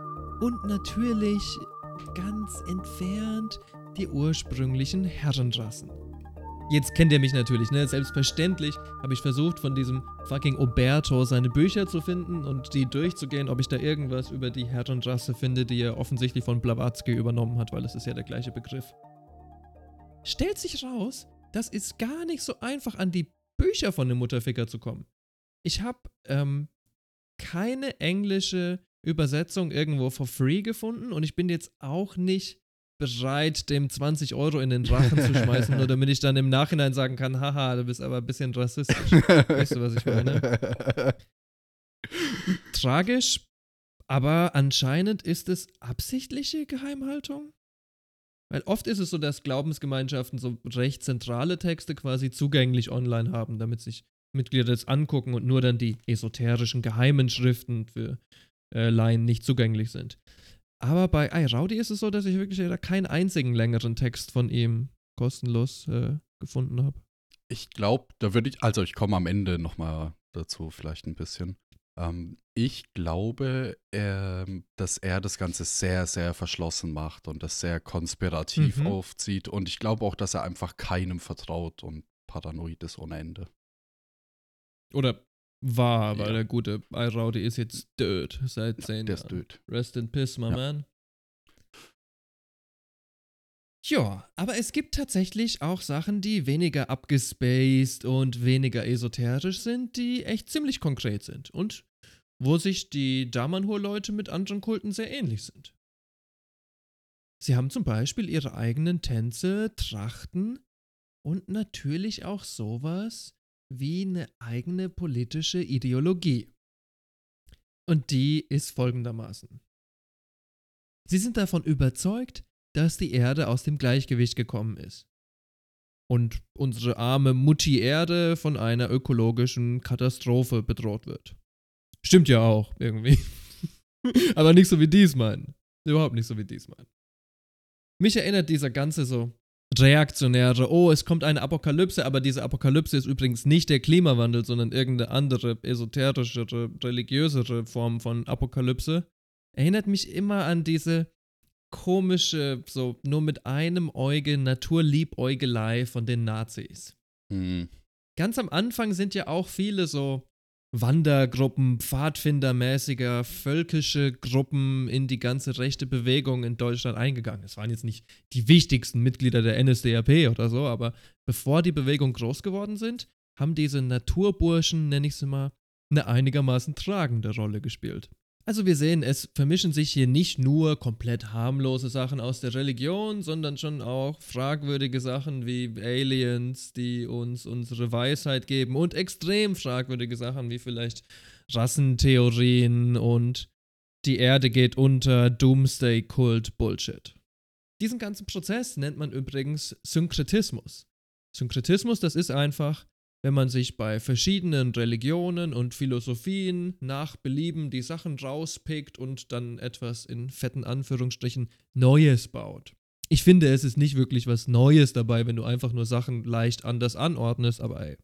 und natürlich ganz entfernt die ursprünglichen Herrenrassen. Jetzt kennt ihr mich natürlich, ne? Selbstverständlich habe ich versucht, von diesem fucking Oberto seine Bücher zu finden und die durchzugehen, ob ich da irgendwas über die Herrenrasse finde, die er offensichtlich von Blavatsky übernommen hat, weil es ist ja der gleiche Begriff. Stellt sich raus, das ist gar nicht so einfach, an die Bücher von dem Mutterficker zu kommen. Ich habe ähm, keine englische Übersetzung irgendwo for free gefunden und ich bin jetzt auch nicht bereit, dem 20 Euro in den Rachen zu schmeißen, nur damit ich dann im Nachhinein sagen kann, haha, du bist aber ein bisschen rassistisch. weißt du, was ich meine? *laughs* Tragisch, aber anscheinend ist es absichtliche Geheimhaltung. Weil oft ist es so, dass Glaubensgemeinschaften so recht zentrale Texte quasi zugänglich online haben, damit sich Mitglieder das angucken und nur dann die esoterischen geheimen Schriften für äh, Laien nicht zugänglich sind. Aber bei iRowdy ist es so, dass ich wirklich keinen einzigen längeren Text von ihm kostenlos äh, gefunden habe. Ich glaube, da würde ich, also ich komme am Ende nochmal dazu vielleicht ein bisschen. Ähm, ich glaube, er, dass er das Ganze sehr, sehr verschlossen macht und das sehr konspirativ Mhm. aufzieht. Und ich glaube auch, dass er einfach keinem vertraut und paranoid ist ohne Ende. Oder war, weil Ja. der gute iRowdy ist jetzt död seit zehn Der ist Jahren. död. Rest in peace, my Ja. man. Ja, aber es gibt tatsächlich auch Sachen, die weniger abgespaced und weniger esoterisch sind, die echt ziemlich konkret sind und wo sich die Damanhur-Leute mit anderen Kulten sehr ähnlich sind. Sie haben zum Beispiel ihre eigenen Tänze, Trachten und natürlich auch sowas wie eine eigene politische Ideologie. Und die ist folgendermaßen. Sie sind davon überzeugt, dass die Erde aus dem Gleichgewicht gekommen ist. Und unsere arme Mutti Erde von einer ökologischen Katastrophe bedroht wird. Stimmt ja auch, irgendwie. *laughs* Aber nicht so wie die es meinen. Überhaupt nicht so wie die es meinen. Mich erinnert dieser ganze so reaktionäre, oh, es kommt eine Apokalypse, aber diese Apokalypse ist übrigens nicht der Klimawandel, sondern irgendeine andere, esoterischere, religiösere Form von Apokalypse. Erinnert mich immer an diese komische, so nur mit einem Auge Naturliebäugelei von den Nazis. Hm. Ganz am Anfang sind ja auch viele so Wandergruppen, Pfadfindermäßiger, völkische Gruppen in die ganze rechte Bewegung in Deutschland eingegangen. Es waren jetzt nicht die wichtigsten Mitglieder der NSDAP oder so, aber bevor die Bewegung groß geworden sind, haben diese Naturburschen, nenne ich sie mal, eine einigermaßen tragende Rolle gespielt. Also wir sehen, es vermischen sich hier nicht nur komplett harmlose Sachen aus der Religion, sondern schon auch fragwürdige Sachen wie Aliens, die uns unsere Weisheit geben und extrem fragwürdige Sachen wie vielleicht Rassentheorien und die Erde geht unter, Doomsday-Kult, Bullshit. Diesen ganzen Prozess nennt man übrigens Synkretismus. Synkretismus, das ist einfach, wenn man sich bei verschiedenen Religionen und Philosophien nach Belieben die Sachen rauspickt und dann etwas in fetten Anführungsstrichen Neues baut. Ich finde, es ist nicht wirklich was Neues dabei, wenn du einfach nur Sachen leicht anders anordnest, aber ey,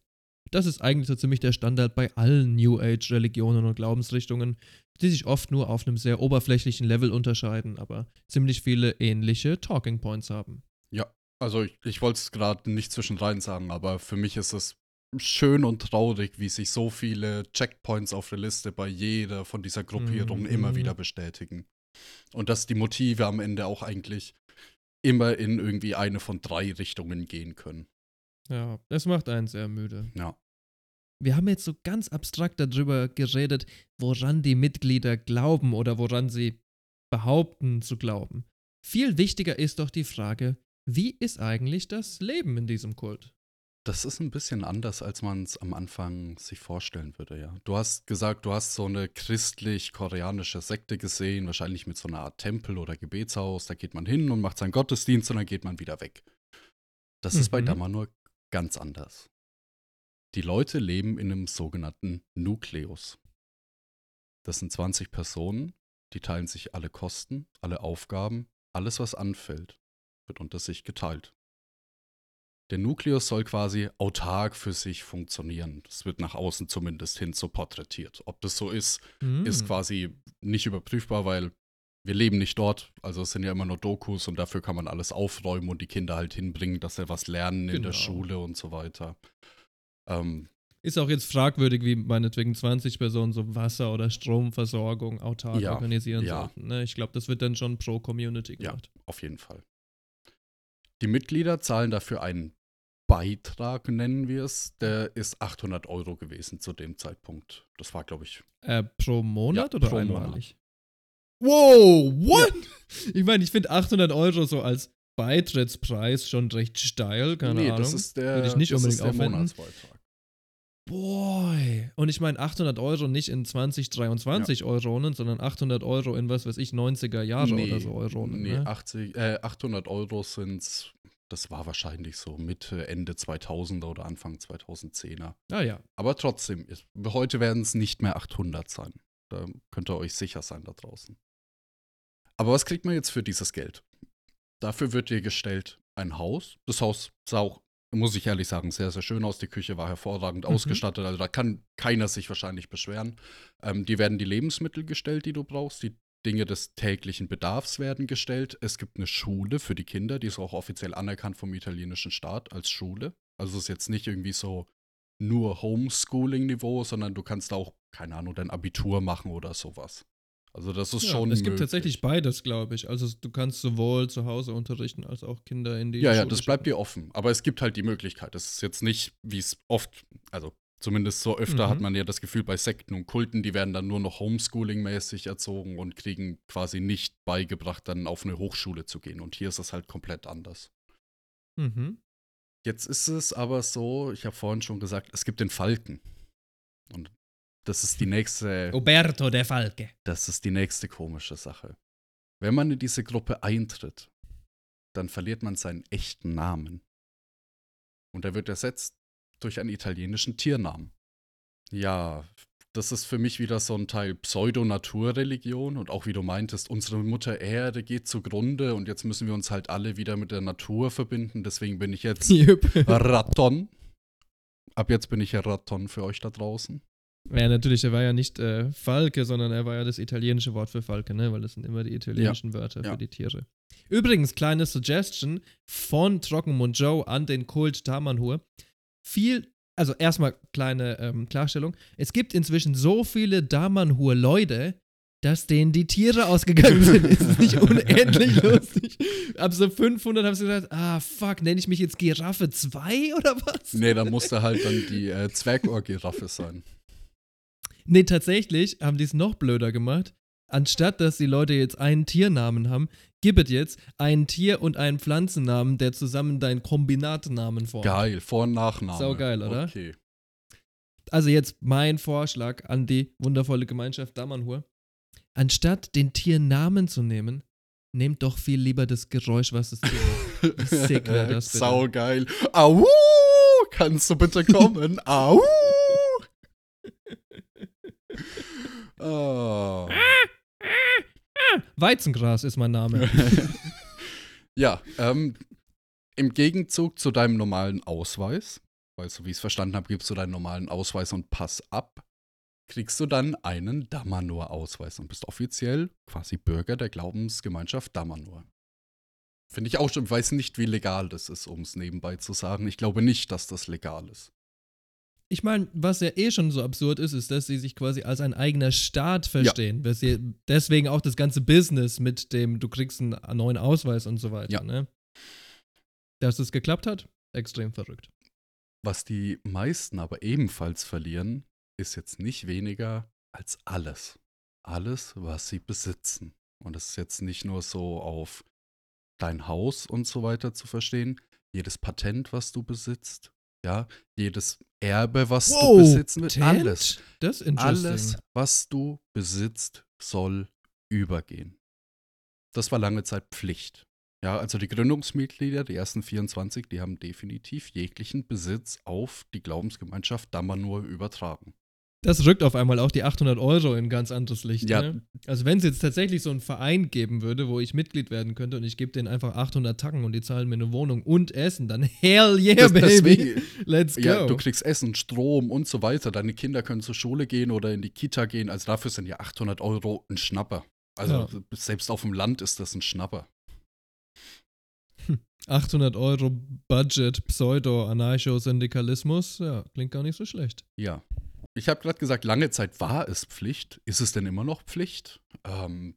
das ist eigentlich so ziemlich der Standard bei allen New Age Religionen und Glaubensrichtungen, die sich oft nur auf einem sehr oberflächlichen Level unterscheiden, aber ziemlich viele ähnliche Talking Points haben. Ja, also ich, ich wollte es gerade nicht zwischendrein sagen, aber für mich ist es schön und traurig, wie sich so viele Checkpoints auf der Liste bei jeder von dieser Gruppierung Mhm. immer wieder bestätigen. Und dass die Motive am Ende auch eigentlich immer in irgendwie eine von drei Richtungen gehen können. Ja, das macht einen sehr müde. Ja. Wir haben jetzt so ganz abstrakt darüber geredet, woran die Mitglieder glauben oder woran sie behaupten zu glauben. Viel wichtiger ist doch die Frage, wie ist eigentlich das Leben in diesem Kult? Das ist ein bisschen anders, als man es am Anfang sich vorstellen würde, ja. Du hast gesagt, du hast so eine christlich-koreanische Sekte gesehen, wahrscheinlich mit so einer Art Tempel oder Gebetshaus. Da geht man hin und macht seinen Gottesdienst und dann geht man wieder weg. Das ist bei Mhm. Damanur ganz anders. Die Leute leben in einem sogenannten Nukleus. Das sind 20 Personen, die teilen sich alle Kosten, alle Aufgaben, alles, was anfällt, wird unter sich geteilt. Der Nukleus soll quasi autark für sich funktionieren. Das wird nach außen zumindest hin so porträtiert. Ob das so ist, ist Hm. quasi nicht überprüfbar, weil wir leben nicht dort. Also es sind ja immer nur Dokus und dafür kann man alles aufräumen und die Kinder halt hinbringen, dass sie was lernen in der Genau. Schule und so weiter. Ähm, Ist auch jetzt fragwürdig, wie meinetwegen 20 Personen so Wasser- oder Stromversorgung autark Ja, organisieren ja. sollten. Ne? Ich glaube, das wird dann schon pro Community Ja. gemacht. auf jeden Fall. Die Mitglieder zahlen dafür einen Beitrag, nennen wir es. Der ist 800 Euro gewesen zu dem Zeitpunkt. Das war, glaube ich, Äh, pro Monat Ja, oder pro einmalig? Wow, what? *laughs* Ich meine, ich finde 800 Euro so als Beitrittspreis schon recht steil, keine nee, Ahnung. das ist der, Würde ich nicht unbedingt ist der aufwenden. Monatsbeitrag. Boy. Und ich meine 800 Euro nicht in 2023 Euronen, sondern 800 Euro in was weiß ich, 90er Jahre oder so Euronen. nee ne? 80, äh, 800 Euro sind, das war wahrscheinlich so Mitte, Ende 2000er oder Anfang 2010er. Ah ja. Aber trotzdem, heute werden es nicht mehr 800 sein. Da könnt ihr euch sicher sein da draußen. Aber was kriegt man jetzt für dieses Geld? Dafür wird dir gestellt ein Haus. Das Haus sah auch, muss ich ehrlich sagen, sehr, sehr schön aus. Die Küche war hervorragend Mhm. ausgestattet. Also da kann keiner sich wahrscheinlich beschweren. Ähm, die werden die Lebensmittel gestellt, die du brauchst. Die Dinge des täglichen Bedarfs werden gestellt. Es gibt eine Schule für die Kinder, die ist auch offiziell anerkannt vom italienischen Staat als Schule. Also es ist jetzt nicht irgendwie so nur Homeschooling-Niveau, sondern du kannst auch, keine Ahnung, dein Abitur machen oder sowas. Also das ist ja schon es gibt möglich. tatsächlich beides, glaube ich. Also du kannst sowohl zu Hause unterrichten als auch Kinder in die Ja, ja, Schule das bleibt dir offen. Aber es gibt halt die Möglichkeit. Es ist jetzt nicht, wie es oft, also zumindest so öfter Mhm. hat man ja das Gefühl bei Sekten und Kulten, die werden dann nur noch Homeschooling-mäßig erzogen und kriegen quasi nicht beigebracht, dann auf eine Hochschule zu gehen. Und hier ist es halt komplett anders. Mhm. Jetzt ist es aber so, ich habe vorhin schon gesagt, es gibt den Falken. Und das ist die nächste. Roberto der Falke. Das ist die nächste komische Sache. Wenn man in diese Gruppe eintritt, dann verliert man seinen echten Namen. Und er wird ersetzt durch einen italienischen Tiernamen. Ja, das ist für mich wieder so ein Teil Pseudo-Naturreligion und auch wie du meintest, unsere Mutter Erde geht zugrunde und jetzt müssen wir uns halt alle wieder mit der Natur verbinden. Deswegen bin ich jetzt *laughs* Jupp. Raton. Ab jetzt bin ich ja Raton für euch da draußen. Ja, natürlich, er war ja nicht äh, Falke, sondern er war ja das italienische Wort für Falke, ne? Weil das sind immer die italienischen Wörter Ja. für die Tiere. Übrigens, kleine Suggestion von Trockenmund Joe an den Kult Tamanhur. Viel, also erstmal kleine ähm, Klarstellung. Es gibt inzwischen so viele Damanhur-Leute, dass denen die Tiere ausgegangen sind. *laughs* Ist es nicht unendlich lustig? Ab so 500 haben sie gesagt, ah, fuck, nenne ich mich jetzt Giraffe 2 oder was? Nee, da musste halt dann die äh, Zwergohr-Giraffe sein. Nee, tatsächlich haben die es noch blöder gemacht. Anstatt dass die Leute jetzt einen Tiernamen haben, gibt es jetzt einen Tier- und einen Pflanzennamen, der zusammen deinen Kombinatnamen formt. Geil, Vor- und Nachname. Saugeil, oder? Okay. Also jetzt mein Vorschlag an die wundervolle Gemeinschaft Damanhur. Anstatt den Tiernamen zu nehmen, nehmt doch viel lieber das Geräusch, was das Tier macht. Sick wär das bitte? Saugeil. Au! Kannst du bitte kommen? *laughs* Au! oh. *laughs* Weizengras ist mein Name. *laughs* Ja, ähm, im Gegenzug zu deinem normalen Ausweis, weil so wie ich es verstanden habe, gibst du deinen normalen Ausweis und Pass ab, kriegst du dann einen Damanur-Ausweis und bist offiziell quasi Bürger der Glaubensgemeinschaft Damanur. Finde ich auch schon, ich weiß nicht, wie legal das ist, um es nebenbei zu sagen. Ich glaube nicht, dass das legal ist. Ich meine, was ja eh schon so absurd ist, ist, dass sie sich quasi als ein eigener Staat verstehen. Sie deswegen auch das ganze Business mit dem, du kriegst einen neuen Ausweis und so weiter. Ja. Ne? Dass es geklappt hat, extrem verrückt. Was die meisten aber ebenfalls verlieren, ist jetzt nicht weniger als alles. Alles, was sie besitzen. Und das ist jetzt nicht nur so auf dein Haus und so weiter zu verstehen. Jedes Patent, was du besitzt, ja, jedes Erbe, was du besitzen willst, alles. Das. Alles, was du besitzt, soll übergehen. Das war lange Zeit Pflicht. Ja, also die Gründungsmitglieder, die ersten 24, die haben definitiv jeglichen Besitz auf die Glaubensgemeinschaft Damanur übertragen. Das rückt auf einmal auch die 800 Euro in ein ganz anderes Licht. Ja. Ne? Also wenn es jetzt tatsächlich so einen Verein geben würde, wo ich Mitglied werden könnte und ich gebe denen einfach 800 Tacken und die zahlen mir eine Wohnung und Essen, dann *laughs* hell yeah, Das- baby. deswegen- Let's go. Ja, du kriegst Essen, Strom und so weiter. Deine Kinder können zur Schule gehen oder in die Kita gehen. Also dafür sind ja 800 Euro ein Schnapper. Also Ja. selbst auf dem Land ist das ein Schnapper. 800 Euro Budget, Pseudo-Anarcho-Syndikalismus, ja, klingt gar nicht so schlecht. Ja. Ich habe gerade gesagt, lange Zeit war es Pflicht. Ist es denn immer noch Pflicht? Ähm,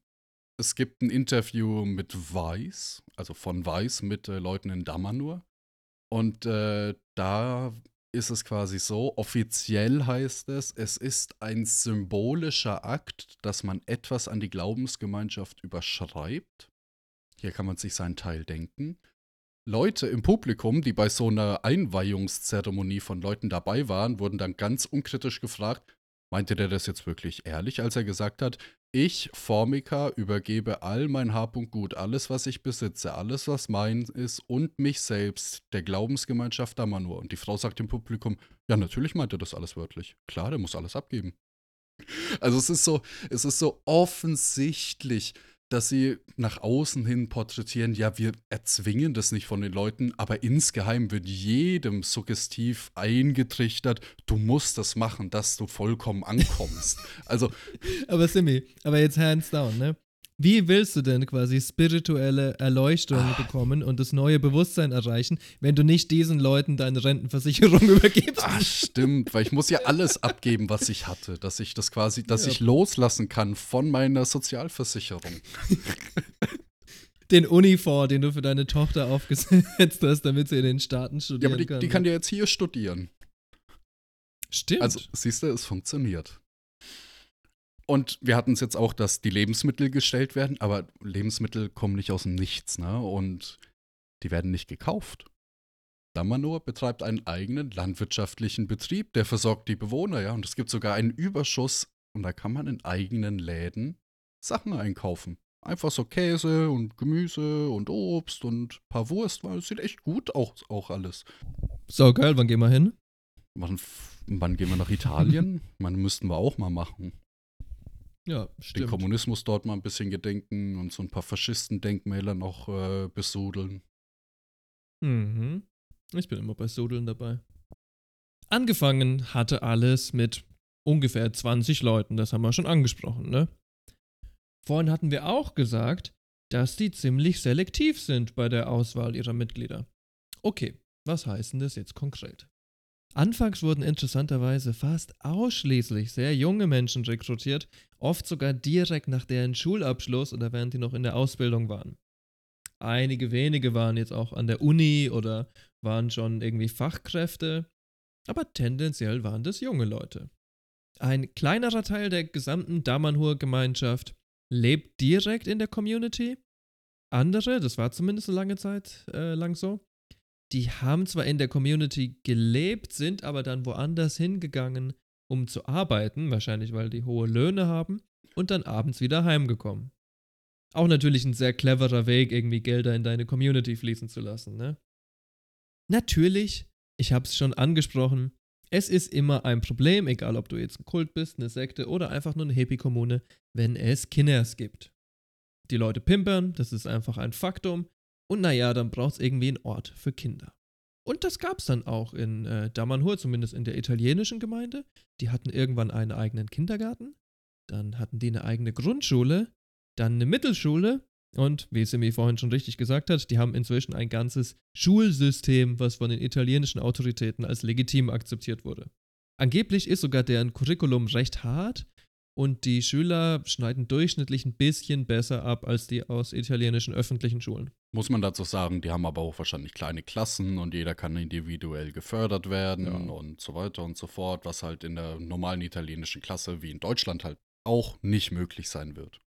es gibt ein Interview mit Weiß, also von Weiß mit äh, Leuten in Damanur. Und äh, da ist es quasi so, offiziell heißt es, es ist ein symbolischer Akt, dass man etwas an die Glaubensgemeinschaft überschreibt. Hier kann man sich seinen Teil denken. Leute im Publikum, die bei so einer Einweihungszeremonie von Leuten dabei waren, wurden dann ganz unkritisch gefragt, meinte der das jetzt wirklich ehrlich, als er gesagt hat, ich, Formica, übergebe all mein Hab und Gut, alles, was ich besitze, alles, was mein ist und mich selbst, der Glaubensgemeinschaft Damanur. Und die Frau sagt im Publikum, ja, natürlich meint er das alles wörtlich. Klar, der muss alles abgeben. Also es ist so, es ist so offensichtlich, dass sie nach außen hin porträtieren, ja, wir erzwingen das nicht von den Leuten, aber insgeheim wird jedem suggestiv eingetrichtert, du musst das machen, dass du vollkommen ankommst. *laughs* also. Aber Simi, aber jetzt hands down, ne? Wie willst du denn quasi spirituelle Erleuchtung ah. bekommen und das neue Bewusstsein erreichen, wenn du nicht diesen Leuten deine Rentenversicherung *laughs* übergibst? Ach, stimmt, weil ich muss ja alles abgeben, was ich hatte, dass ich das quasi, dass ja. ich loslassen kann von meiner Sozialversicherung. den Unifonds, den du für deine Tochter aufgesetzt hast, damit sie in den Staaten studieren ja, aber die, kann. Die kann ja jetzt hier studieren. Stimmt. Also, siehst du, es funktioniert. Und wir hatten es jetzt auch, dass die Lebensmittel gestellt werden, aber Lebensmittel kommen nicht aus dem Nichts, ne? Und die werden nicht gekauft. Damanor betreibt einen eigenen landwirtschaftlichen Betrieb, der versorgt die Bewohner, ja. Und es gibt sogar einen Überschuss und da kann man in eigenen Läden Sachen einkaufen. Einfach so Käse und Gemüse und Obst und ein paar Wurst, weil es sieht echt gut aus, auch alles. So, geil, wann gehen wir hin? Wann, wann gehen wir nach Italien? *laughs* Man müssten wir auch mal machen. Ja, stimmt. Den Kommunismus dort mal ein bisschen gedenken und so ein paar Faschistendenkmäler noch äh, besudeln. Mhm. Ich bin immer bei Sudeln dabei. Angefangen hatte alles mit ungefähr 20 Leuten, das haben wir schon angesprochen, ne? Vorhin hatten wir auch gesagt, dass die ziemlich selektiv sind bei der Auswahl ihrer Mitglieder. Okay, was heißt denn das jetzt konkret? Anfangs wurden interessanterweise fast ausschließlich sehr junge Menschen rekrutiert, oft sogar direkt nach deren Schulabschluss oder während die noch in der Ausbildung waren. Einige wenige waren jetzt auch an der Uni oder waren schon irgendwie Fachkräfte, aber tendenziell waren das junge Leute. Ein kleinerer Teil der gesamten Damanhur-Gemeinschaft lebt direkt in der Community. Andere, das war zumindest eine lange Zeit äh, lang so, die haben zwar in der Community gelebt, sind aber dann woanders hingegangen, um zu arbeiten, wahrscheinlich weil die hohe Löhne haben, und dann abends wieder heimgekommen. Auch natürlich ein sehr cleverer Weg, irgendwie Gelder in deine Community fließen zu lassen, ne? Natürlich, ich hab's schon angesprochen, es ist immer ein Problem, egal ob du jetzt ein Kult bist, eine Sekte oder einfach nur eine Hippie-Kommune, wenn es Kinders gibt. Die Leute pimpern, das ist einfach ein Faktum. Und naja, dann braucht es irgendwie einen Ort für Kinder. Und das gab es dann auch in äh, Damanhur, zumindest in der italienischen Gemeinde. Die hatten irgendwann einen eigenen Kindergarten, dann hatten die eine eigene Grundschule, dann eine Mittelschule und, wie Simi vorhin schon richtig gesagt hat, die haben inzwischen ein ganzes Schulsystem, was von den italienischen Autoritäten als legitim akzeptiert wurde. Angeblich ist sogar deren Curriculum recht hart und die Schüler schneiden durchschnittlich ein bisschen besser ab als die aus italienischen öffentlichen Schulen. Muss man dazu sagen, die haben aber auch wahrscheinlich kleine Klassen und jeder kann individuell gefördert werden ja. und so weiter und so fort, was halt in der normalen italienischen Klasse wie in Deutschland halt auch nicht möglich sein wird.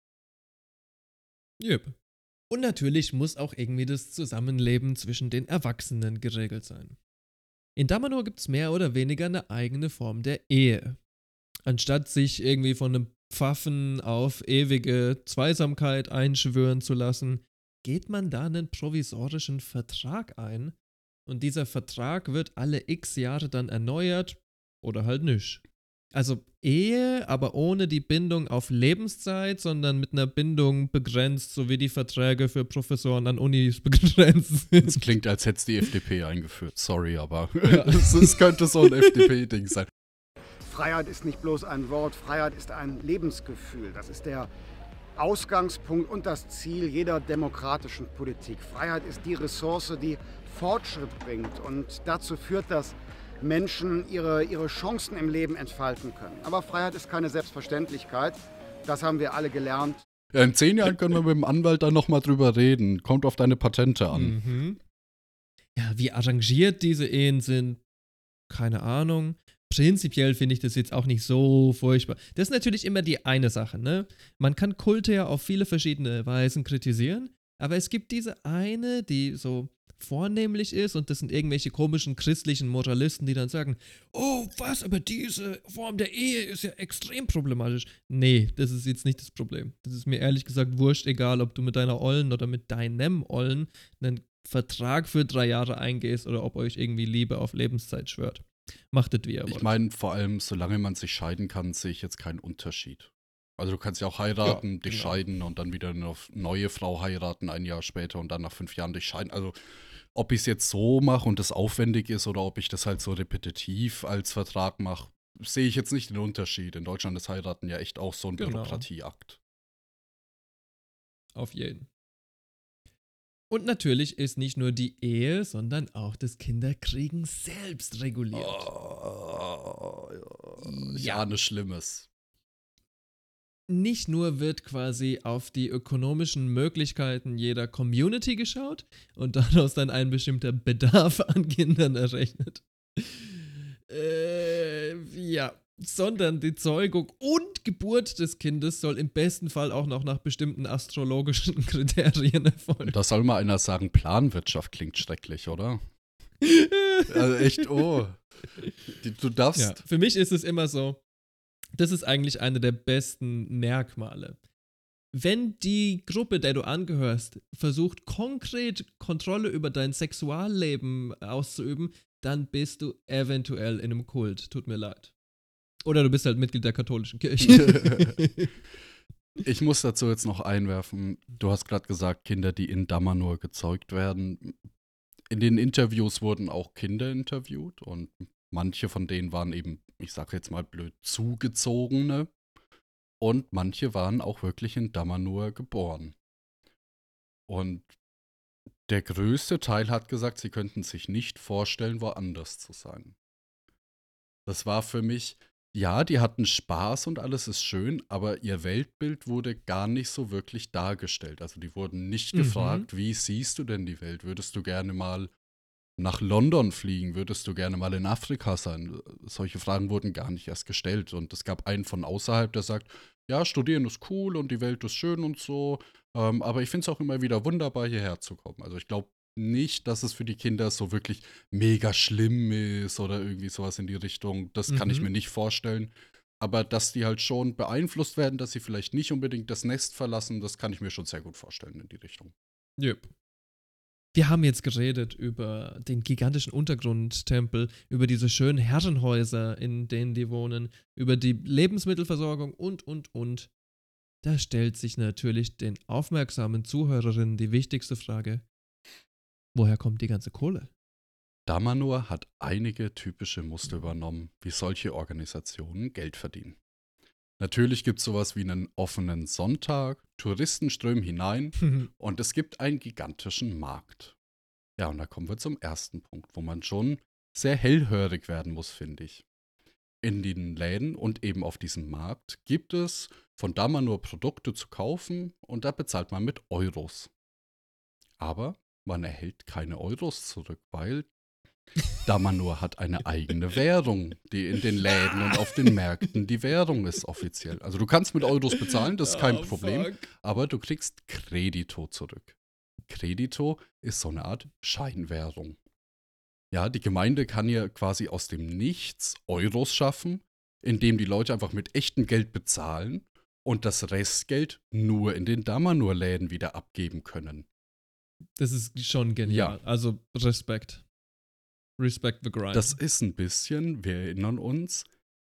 Yep. Und natürlich muss auch irgendwie das Zusammenleben zwischen den Erwachsenen geregelt sein. In Damanor gibt es mehr oder weniger eine eigene Form der Ehe anstatt sich irgendwie von einem Pfaffen auf ewige Zweisamkeit einschwören zu lassen, geht man da einen provisorischen Vertrag ein und dieser Vertrag wird alle x Jahre dann erneuert oder halt nicht. Also Ehe, aber ohne die Bindung auf Lebenszeit, sondern mit einer Bindung begrenzt, so wie die Verträge für Professoren an Unis *laughs* begrenzt sind. Das klingt, als hätte es die FDP eingeführt. Sorry, aber ja. *laughs* *laughs* es könnte so ein FDP-Ding sein. Freiheit ist nicht bloß ein Wort, Freiheit ist ein Lebensgefühl. Das ist der Ausgangspunkt und das Ziel jeder demokratischen Politik. Freiheit ist die Ressource, die Fortschritt bringt und dazu führt, dass Menschen ihre, ihre Chancen im Leben entfalten können. Aber Freiheit ist keine Selbstverständlichkeit. Das haben wir alle gelernt. Ja, in zehn Jahren können wir mit dem Anwalt dann nochmal drüber reden. Kommt auf deine Patente an. Mhm. Ja, wie arrangiert diese Ehen sind, keine Ahnung. Prinzipiell finde ich das jetzt auch nicht so furchtbar. Das ist natürlich immer die eine Sache, ne? Man kann Kulte ja auf viele verschiedene Weisen kritisieren, aber es gibt diese eine, die so vornehmlich ist und das sind irgendwelche komischen christlichen Moralisten, die dann sagen, oh, was, aber diese Form der Ehe ist ja extrem problematisch. Nee, das ist jetzt nicht das Problem. Das ist mir ehrlich gesagt wurscht, egal ob du mit deiner Ollen oder mit deinem Ollen einen Vertrag für drei Jahre eingehst oder ob euch irgendwie Liebe auf Lebenszeit schwört. Macht es wie ihr wollt. Ich meine, vor allem, solange man sich scheiden kann, sehe ich jetzt keinen Unterschied. Also du kannst ja auch heiraten, Ja, dich genau. scheiden und dann wieder eine neue Frau heiraten, ein Jahr später und dann nach fünf Jahren dich scheiden. Also ob ich es jetzt so mache und das aufwendig ist oder ob ich das halt so repetitiv als Vertrag mache, sehe ich jetzt nicht den Unterschied. In Deutschland ist Heiraten ja echt auch so ein Genau. Bürokratieakt. Auf jeden. Und natürlich ist nicht nur die Ehe, sondern auch das Kinderkriegen selbst reguliert. Oh, ja, Ja. ne Schlimmes. Nicht nur wird quasi auf die ökonomischen Möglichkeiten jeder Community geschaut und daraus dann ein bestimmter Bedarf an Kindern errechnet. Äh, ja, sondern die Zeugung und Geburt des Kindes soll im besten Fall auch noch nach bestimmten astrologischen *laughs* Kriterien erfolgen. Da soll mal einer sagen, Planwirtschaft klingt schrecklich, oder? *laughs* Also echt, oh. Du darfst. Ja, für mich ist es immer so, das ist eigentlich eine der besten Merkmale. Wenn die Gruppe, der du angehörst, versucht konkret Kontrolle über dein Sexualleben auszuüben, dann bist du eventuell in einem Kult. Tut mir leid. Oder du bist halt Mitglied der katholischen Kirche. *laughs* Ich muss dazu jetzt noch einwerfen, du hast gerade gesagt, Kinder, die in Damanur gezeugt werden. In den Interviews wurden auch Kinder interviewt und manche von denen waren eben, ich sage jetzt mal blöd, zugezogene und manche waren auch wirklich in Damanur geboren. Und der größte Teil hat gesagt, sie könnten sich nicht vorstellen, woanders zu sein. Das war für mich, ja, die hatten Spaß und alles ist schön, aber ihr Weltbild wurde gar nicht so wirklich dargestellt. Also die wurden nicht Mhm. gefragt, wie siehst du denn die Welt? Würdest du gerne mal nach London fliegen? Würdest du gerne mal in Afrika sein? Solche Fragen wurden gar nicht erst gestellt. Und es gab einen von außerhalb, der sagt, ja, studieren ist cool und die Welt ist schön und so. Ähm, aber ich finde es auch immer wieder wunderbar, hierher zu kommen. Also ich glaube nicht, dass es für die Kinder so wirklich mega schlimm ist oder irgendwie sowas in die Richtung. Das kann ich Mhm. mir nicht vorstellen. Aber dass die halt schon beeinflusst werden, dass sie vielleicht nicht unbedingt das Nest verlassen, das kann ich mir schon sehr gut vorstellen in die Richtung. Yep. Wir haben jetzt geredet über den gigantischen Untergrundtempel, über diese schönen Herrenhäuser, in denen die wohnen, über die Lebensmittelversorgung und, und, und. Da stellt sich natürlich den aufmerksamen Zuhörerinnen die wichtigste Frage: Woher kommt die ganze Kohle? Damanur hat einige typische Muster übernommen, wie solche Organisationen Geld verdienen. Natürlich gibt es sowas wie einen offenen Sonntag, Touristen strömen hinein *laughs* und es gibt einen gigantischen Markt. Ja, und da kommen wir zum ersten Punkt, wo man schon sehr hellhörig werden muss, finde ich. In den Läden und eben auf diesem Markt gibt es von Damanur Produkte zu kaufen und da bezahlt man mit Euros. Aber man erhält keine Euros zurück, weil Damanur hat eine eigene Währung, die in den Läden und auf den Märkten die Währung ist offiziell. Also du kannst mit Euros bezahlen, das ist kein Oh, Problem, fuck. aber du kriegst Kredito zurück. Kredito ist so eine Art Scheinwährung. Ja, die Gemeinde kann ja quasi aus dem Nichts Euros schaffen, indem die Leute einfach mit echtem Geld bezahlen und das Restgeld nur in den Damanur-Läden wieder abgeben können. Das ist schon genial. Also Respekt. Respect the grind. Das ist ein bisschen, wir erinnern uns,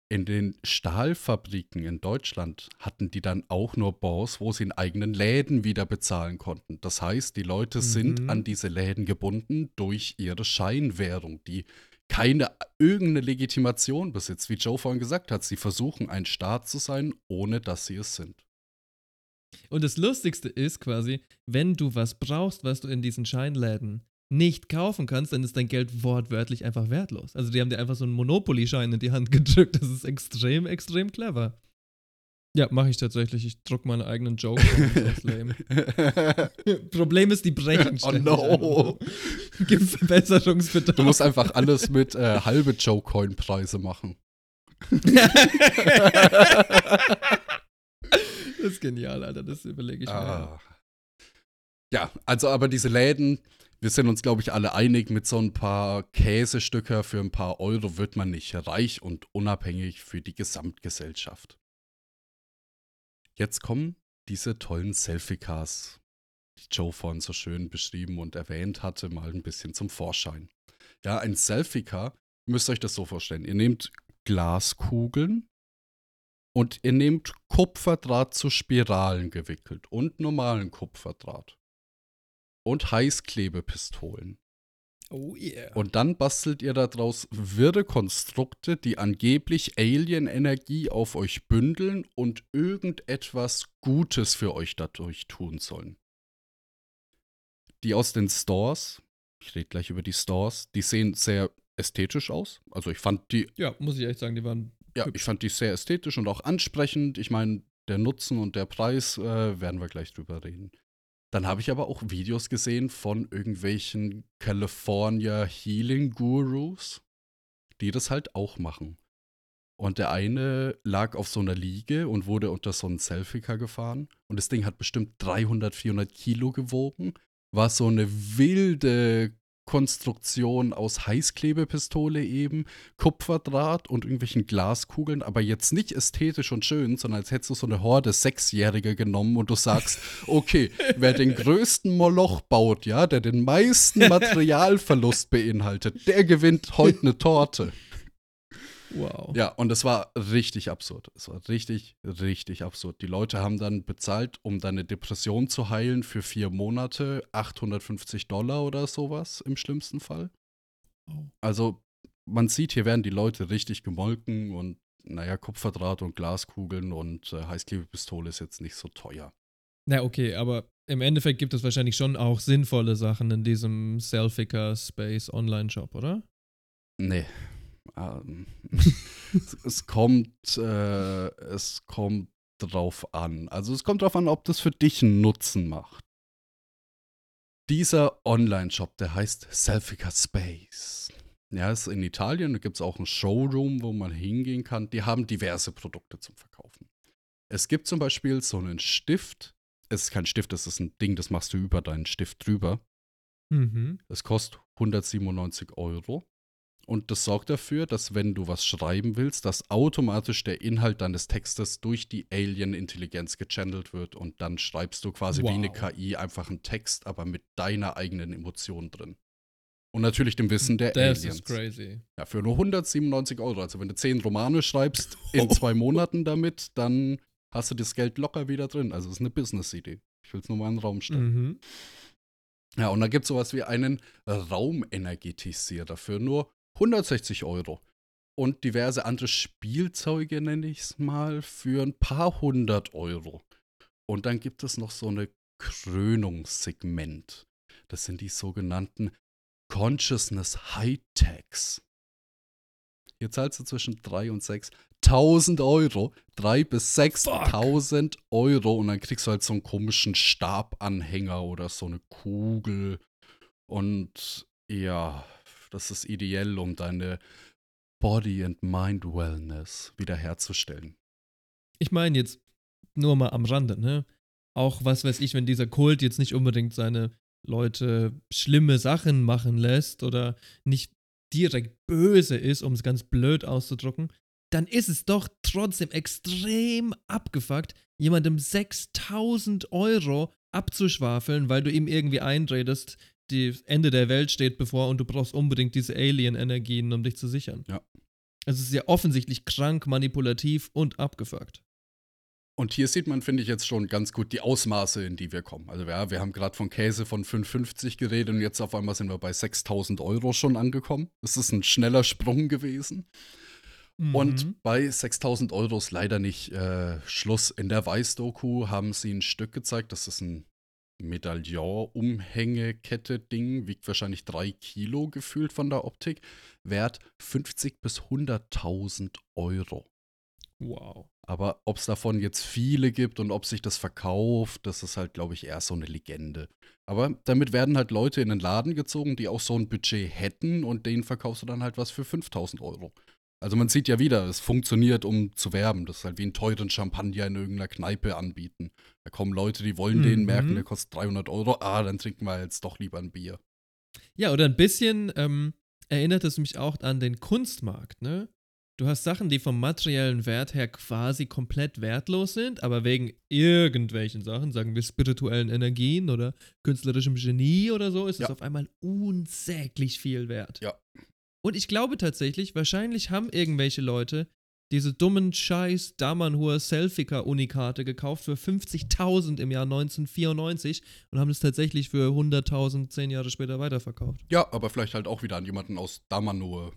in den Stahlfabriken in Deutschland hatten die dann auch nur Bons, wo sie in eigenen Läden wieder bezahlen konnten. Das heißt, die Leute sind Mhm. an diese Läden gebunden durch ihre Scheinwährung, die keine irgendeine Legitimation besitzt. Wie Joe vorhin gesagt hat, sie versuchen ein Staat zu sein, ohne dass sie es sind. Und das Lustigste ist quasi, wenn du was brauchst, was du in diesen Scheinläden nicht kaufen kannst, dann ist dein Geld wortwörtlich einfach wertlos. Also die haben dir einfach so einen Monopoly-Schein in die Hand *laughs* gedrückt. Das ist extrem, extrem clever. Ja, mache ich tatsächlich. Ich druck meine eigenen Joke. Das ist lame. Problem ist, die brechen Oh no. Gibt Verbesserungsbedarf. Du musst einfach alles mit äh, halbe Joe-Coin-Preise machen. *laughs* Das ist genial, Alter. Das überlege ich mir. Ah. Ja, also aber diese Läden, wir sind uns, glaube ich, alle einig, mit so ein paar Käsestücker für ein paar Euro wird man nicht reich und unabhängig für die Gesamtgesellschaft. Jetzt kommen diese tollen Selfie-Cars, die Joe vorhin so schön beschrieben und erwähnt hatte, mal ein bisschen zum Vorschein. Ja, ein Selfie-Car, ihr müsst euch das so vorstellen. Ihr nehmt Glaskugeln und ihr nehmt Kupferdraht zu Spiralen gewickelt und normalen Kupferdraht. Und Heißklebepistolen. Oh yeah. Und dann bastelt ihr daraus wirre Konstrukte, die angeblich Alien-Energie auf euch bündeln und irgendetwas Gutes für euch dadurch tun sollen. Die aus den Stores, ich rede gleich über die Stores, die sehen sehr ästhetisch aus. Also ich fand die ja, muss ich echt sagen, die waren. Ja, ich fand die sehr ästhetisch und auch ansprechend. Ich meine, der Nutzen und der Preis äh, werden wir gleich drüber reden. Dann habe ich aber auch Videos gesehen von irgendwelchen California Healing Gurus, die das halt auch machen. Und der eine lag auf so einer Liege und wurde unter so einen Selfie-Car gefahren. Und das Ding hat bestimmt 300, 400 Kilo gewogen. War so eine wilde Konstruktion aus Heißklebepistole eben, Kupferdraht und irgendwelchen Glaskugeln, aber jetzt nicht ästhetisch und schön, sondern als hättest du so eine Horde Sechsjährige genommen und du sagst, *laughs* okay, wer den größten Moloch baut, ja, der den meisten *laughs* Materialverlust beinhaltet, der gewinnt heute eine Torte. Wow. Ja, und es war richtig absurd. Es war richtig, richtig absurd. Die Leute haben dann bezahlt, um deine Depression zu heilen für vier Monate, 850 Dollar oder sowas im schlimmsten Fall. Oh. Also, man sieht, hier werden die Leute richtig gemolken und, naja, Kupferdraht und Glaskugeln und äh, Heißklebepistole ist jetzt nicht so teuer. Na, okay, aber im Endeffekt gibt es wahrscheinlich schon auch sinnvolle Sachen in diesem Selfica Space Online-Shop, oder? Nee. Ähm, *laughs* es, es kommt, äh, es kommt drauf an. Also es kommt drauf an, ob das für dich einen Nutzen macht. Dieser Online-Shop, der heißt Selfica Space. Ja, ist in Italien, da gibt es auch einen Showroom, wo man hingehen kann. Die haben diverse Produkte zum Verkaufen. Es gibt zum Beispiel so einen Stift. Es ist kein Stift, es ist ein Ding, das machst du über deinen Stift drüber. Mhm. Es kostet 197 Euro. Und das sorgt dafür, dass wenn du was schreiben willst, dass automatisch der Inhalt deines Textes durch die Alien-Intelligenz gechannelt wird und dann schreibst du quasi wie eine Wow. KI einfach einen Text, aber mit deiner eigenen Emotion drin. Und natürlich dem Wissen der Das Aliens. ist crazy. Ja, für nur 197 Euro. Also wenn du 10 Romane schreibst *laughs* in zwei Monaten damit, dann hast du das Geld locker wieder drin. Also es ist eine Business-Idee. Ich will es nur mal in den Raum stellen. Mhm. Ja, und da gibt es sowas wie einen Raumenergetisierer für nur 160 Euro. Und diverse andere Spielzeuge, nenne ich es mal, für ein paar hundert Euro. Und dann gibt es noch so eine Krönungssegment. Das sind die sogenannten Consciousness High-Techs. Hier zahlst du zwischen 3 und 6.000 Euro. 3 bis 6.000 Euro. Und dann kriegst du halt so einen komischen Stabanhänger oder so eine Kugel. Und ja, das ist ideell, um deine Body and Mind Wellness wiederherzustellen. Ich meine jetzt nur mal am Rande, ne? Auch was weiß ich, wenn dieser Kult jetzt nicht unbedingt seine Leute schlimme Sachen machen lässt oder nicht direkt böse ist, um es ganz blöd auszudrücken, dann ist es doch trotzdem extrem abgefuckt, jemandem 6000 Euro abzuschwafeln, weil du ihm irgendwie einredest, das Ende der Welt steht bevor und du brauchst unbedingt diese Alien-Energien, um dich zu sichern. Ja. Also es ist ja offensichtlich krank, manipulativ und abgefuckt. Und hier sieht man, finde ich, jetzt schon ganz gut die Ausmaße, in die wir kommen. Also ja, wir haben gerade von Käse von 5,50 geredet und jetzt auf einmal sind wir bei 6.000 Euro schon angekommen. Das ist ein schneller Sprung gewesen. Mhm. Und bei 6.000 Euro ist leider nicht äh, Schluss. In der Weiß-Doku haben sie ein Stück gezeigt, das ist ein Medaillon-Umhängekette-Ding, wiegt wahrscheinlich drei Kilo gefühlt von der Optik, wert 50 bis 100.000 Euro. Wow. Aber ob es davon jetzt viele gibt und ob sich das verkauft, das ist halt, glaube ich, eher so eine Legende. Aber damit werden halt Leute in den Laden gezogen, die auch so ein Budget hätten und denen verkaufst du dann halt was für 5000 Euro. Also man sieht ja wieder, es funktioniert, um zu werben. Das ist halt wie einen teuren Champagner in irgendeiner Kneipe anbieten. Da kommen Leute, die wollen den Mhm. merken, der kostet 300 Euro. Ah, dann trinken wir jetzt doch lieber ein Bier. Ja, oder ein bisschen ähm, erinnert es mich auch an den Kunstmarkt, ne? Du hast Sachen, die vom materiellen Wert her quasi komplett wertlos sind, aber wegen irgendwelchen Sachen, sagen wir spirituellen Energien oder künstlerischem Genie oder so, ist es Ja. auf einmal unsäglich viel wert. Ja. Und ich glaube tatsächlich, wahrscheinlich haben irgendwelche Leute diese dummen Scheiß Damanhur Selfika-Unikate gekauft für 50.000 im Jahr 1994 und haben es tatsächlich für 100.000 zehn Jahre später weiterverkauft. Ja, aber vielleicht halt auch wieder an jemanden aus Damanur.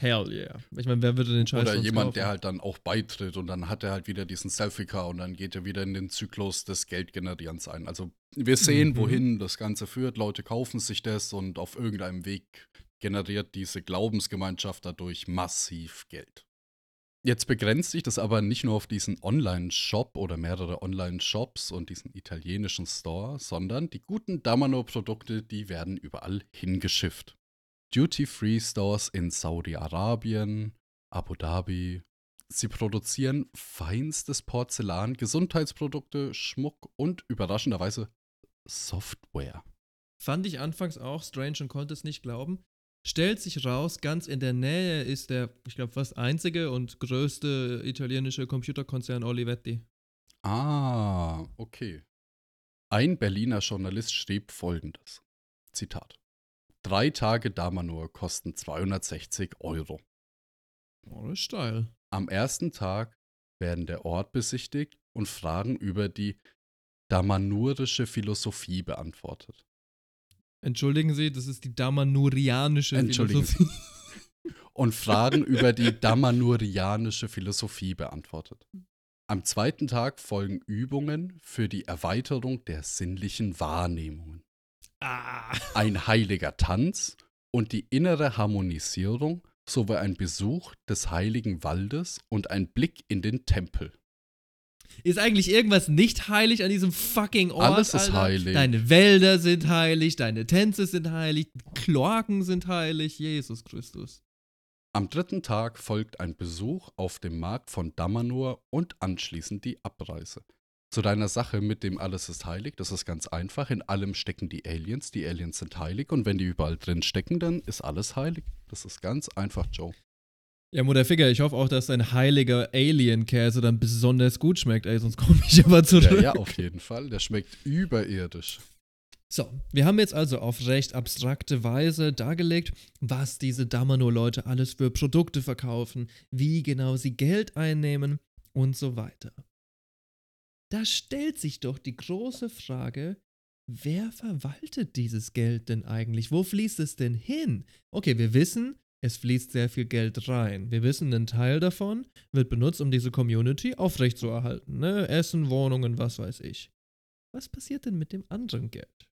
Hell yeah. Ich meine, wer würde den Scheiß Oder jemand, kaufen? der halt dann auch beitritt und dann hat er halt wieder diesen Selfie-Car und dann geht er wieder in den Zyklus des Geldgenerierens ein. Also wir sehen, Mhm. wohin das Ganze führt. Leute kaufen sich das und auf irgendeinem Weg generiert diese Glaubensgemeinschaft dadurch massiv Geld. Jetzt begrenzt sich das aber nicht nur auf diesen Online-Shop oder mehrere Online-Shops und diesen italienischen Store, sondern die guten Damano-Produkte, die werden überall hingeschifft. Duty-Free-Stores in Saudi-Arabien, Abu Dhabi. Sie produzieren feinstes Porzellan, Gesundheitsprodukte, Schmuck und überraschenderweise Software. Fand ich anfangs auch strange und konnte es nicht glauben. Stellt sich raus, ganz in der Nähe ist der, ich glaube, fast einzige und größte italienische Computerkonzern Olivetti. Ah, okay. Ein Berliner Journalist schrieb folgendes: Zitat. Drei Tage Damanur kosten 260 Euro. Oh, das ist steil. Am ersten Tag werden der Ort besichtigt und Fragen über die damanurische Philosophie beantwortet. Entschuldigen Sie, das ist die Damanurianische Entschuldigen Sie. Philosophie. Und Fragen *laughs* über die damanurianische Philosophie beantwortet. Am zweiten Tag folgen Übungen für die Erweiterung der sinnlichen Wahrnehmungen. Ah. Ein heiliger Tanz und die innere Harmonisierung sowie ein Besuch des heiligen Waldes und ein Blick in den Tempel. Ist eigentlich irgendwas nicht heilig an diesem fucking Ort? Alles ist Alter? heilig. Deine Wälder sind heilig, deine Tänze sind heilig, Kloaken sind heilig, Jesus Christus. Am dritten Tag folgt ein Besuch auf dem Markt von Damanur und anschließend die Abreise. Zu deiner Sache mit dem Alles ist heilig, das ist ganz einfach. In allem stecken die Aliens, die Aliens sind heilig und wenn die überall drin stecken, dann ist alles heilig. Das ist ganz einfach, Joe. Ja, Mutter Ficker, ich hoffe auch, dass dein heiliger Alien-Käse dann besonders gut schmeckt, ey, sonst komme ich aber zurück. Ja, ja, auf jeden Fall. Der schmeckt überirdisch. So, wir haben jetzt also auf recht abstrakte Weise dargelegt, was diese Damano-Leute alles für Produkte verkaufen, wie genau sie Geld einnehmen und so weiter. Da stellt sich doch die große Frage, wer verwaltet dieses Geld denn eigentlich? Wo fließt es denn hin? Okay, wir wissen, es fließt sehr viel Geld rein. Wir wissen, ein Teil davon wird benutzt, um diese Community aufrechtzuerhalten. Ne? Essen, Wohnungen, was weiß ich. Was passiert denn mit dem anderen Geld?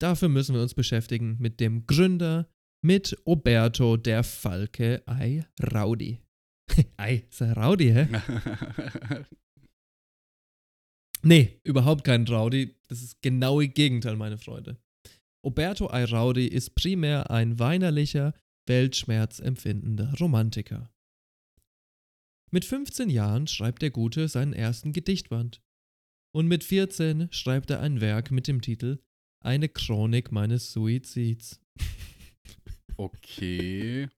Dafür müssen wir uns beschäftigen mit dem Gründer, mit Oberto der Falke Ei Raudi. *laughs* Ei, ist er Raudi, hä? *laughs* Nee, überhaupt kein Raudi. Das ist genau das Gegenteil, meine Freunde. Oberto Airaudi ist primär ein weinerlicher, weltschmerzempfindender Romantiker. Mit 15 Jahren schreibt der Gute seinen ersten Gedichtband. Und mit 14 schreibt er ein Werk mit dem Titel Eine Chronik meines Suizids. Okay.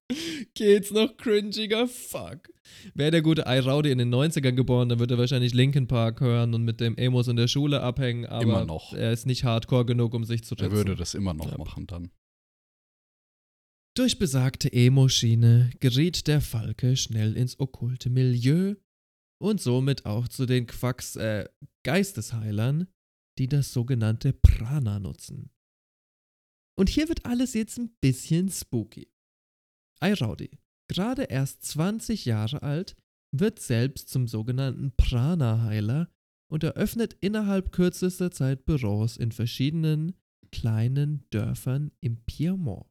Geht's noch cringiger? Fuck. Wäre der gute Airaudi in den 90ern geboren, dann würde er wahrscheinlich Linkin Park hören und mit dem Emos in der Schule abhängen, aber Immer noch. er ist nicht hardcore genug, um sich zu Der ritzen. würde das immer noch Ja. machen dann. Durch besagte Emo-Schiene geriet der Falke schnell ins okkulte Milieu und somit auch zu den Quacks, äh, Geistesheilern, die das sogenannte Prana nutzen. Und hier wird alles jetzt ein bisschen spooky. Airaudi, gerade erst 20 Jahre alt, wird selbst zum sogenannten Prana-Heiler und eröffnet innerhalb kürzester Zeit Büros in verschiedenen kleinen Dörfern im Piemont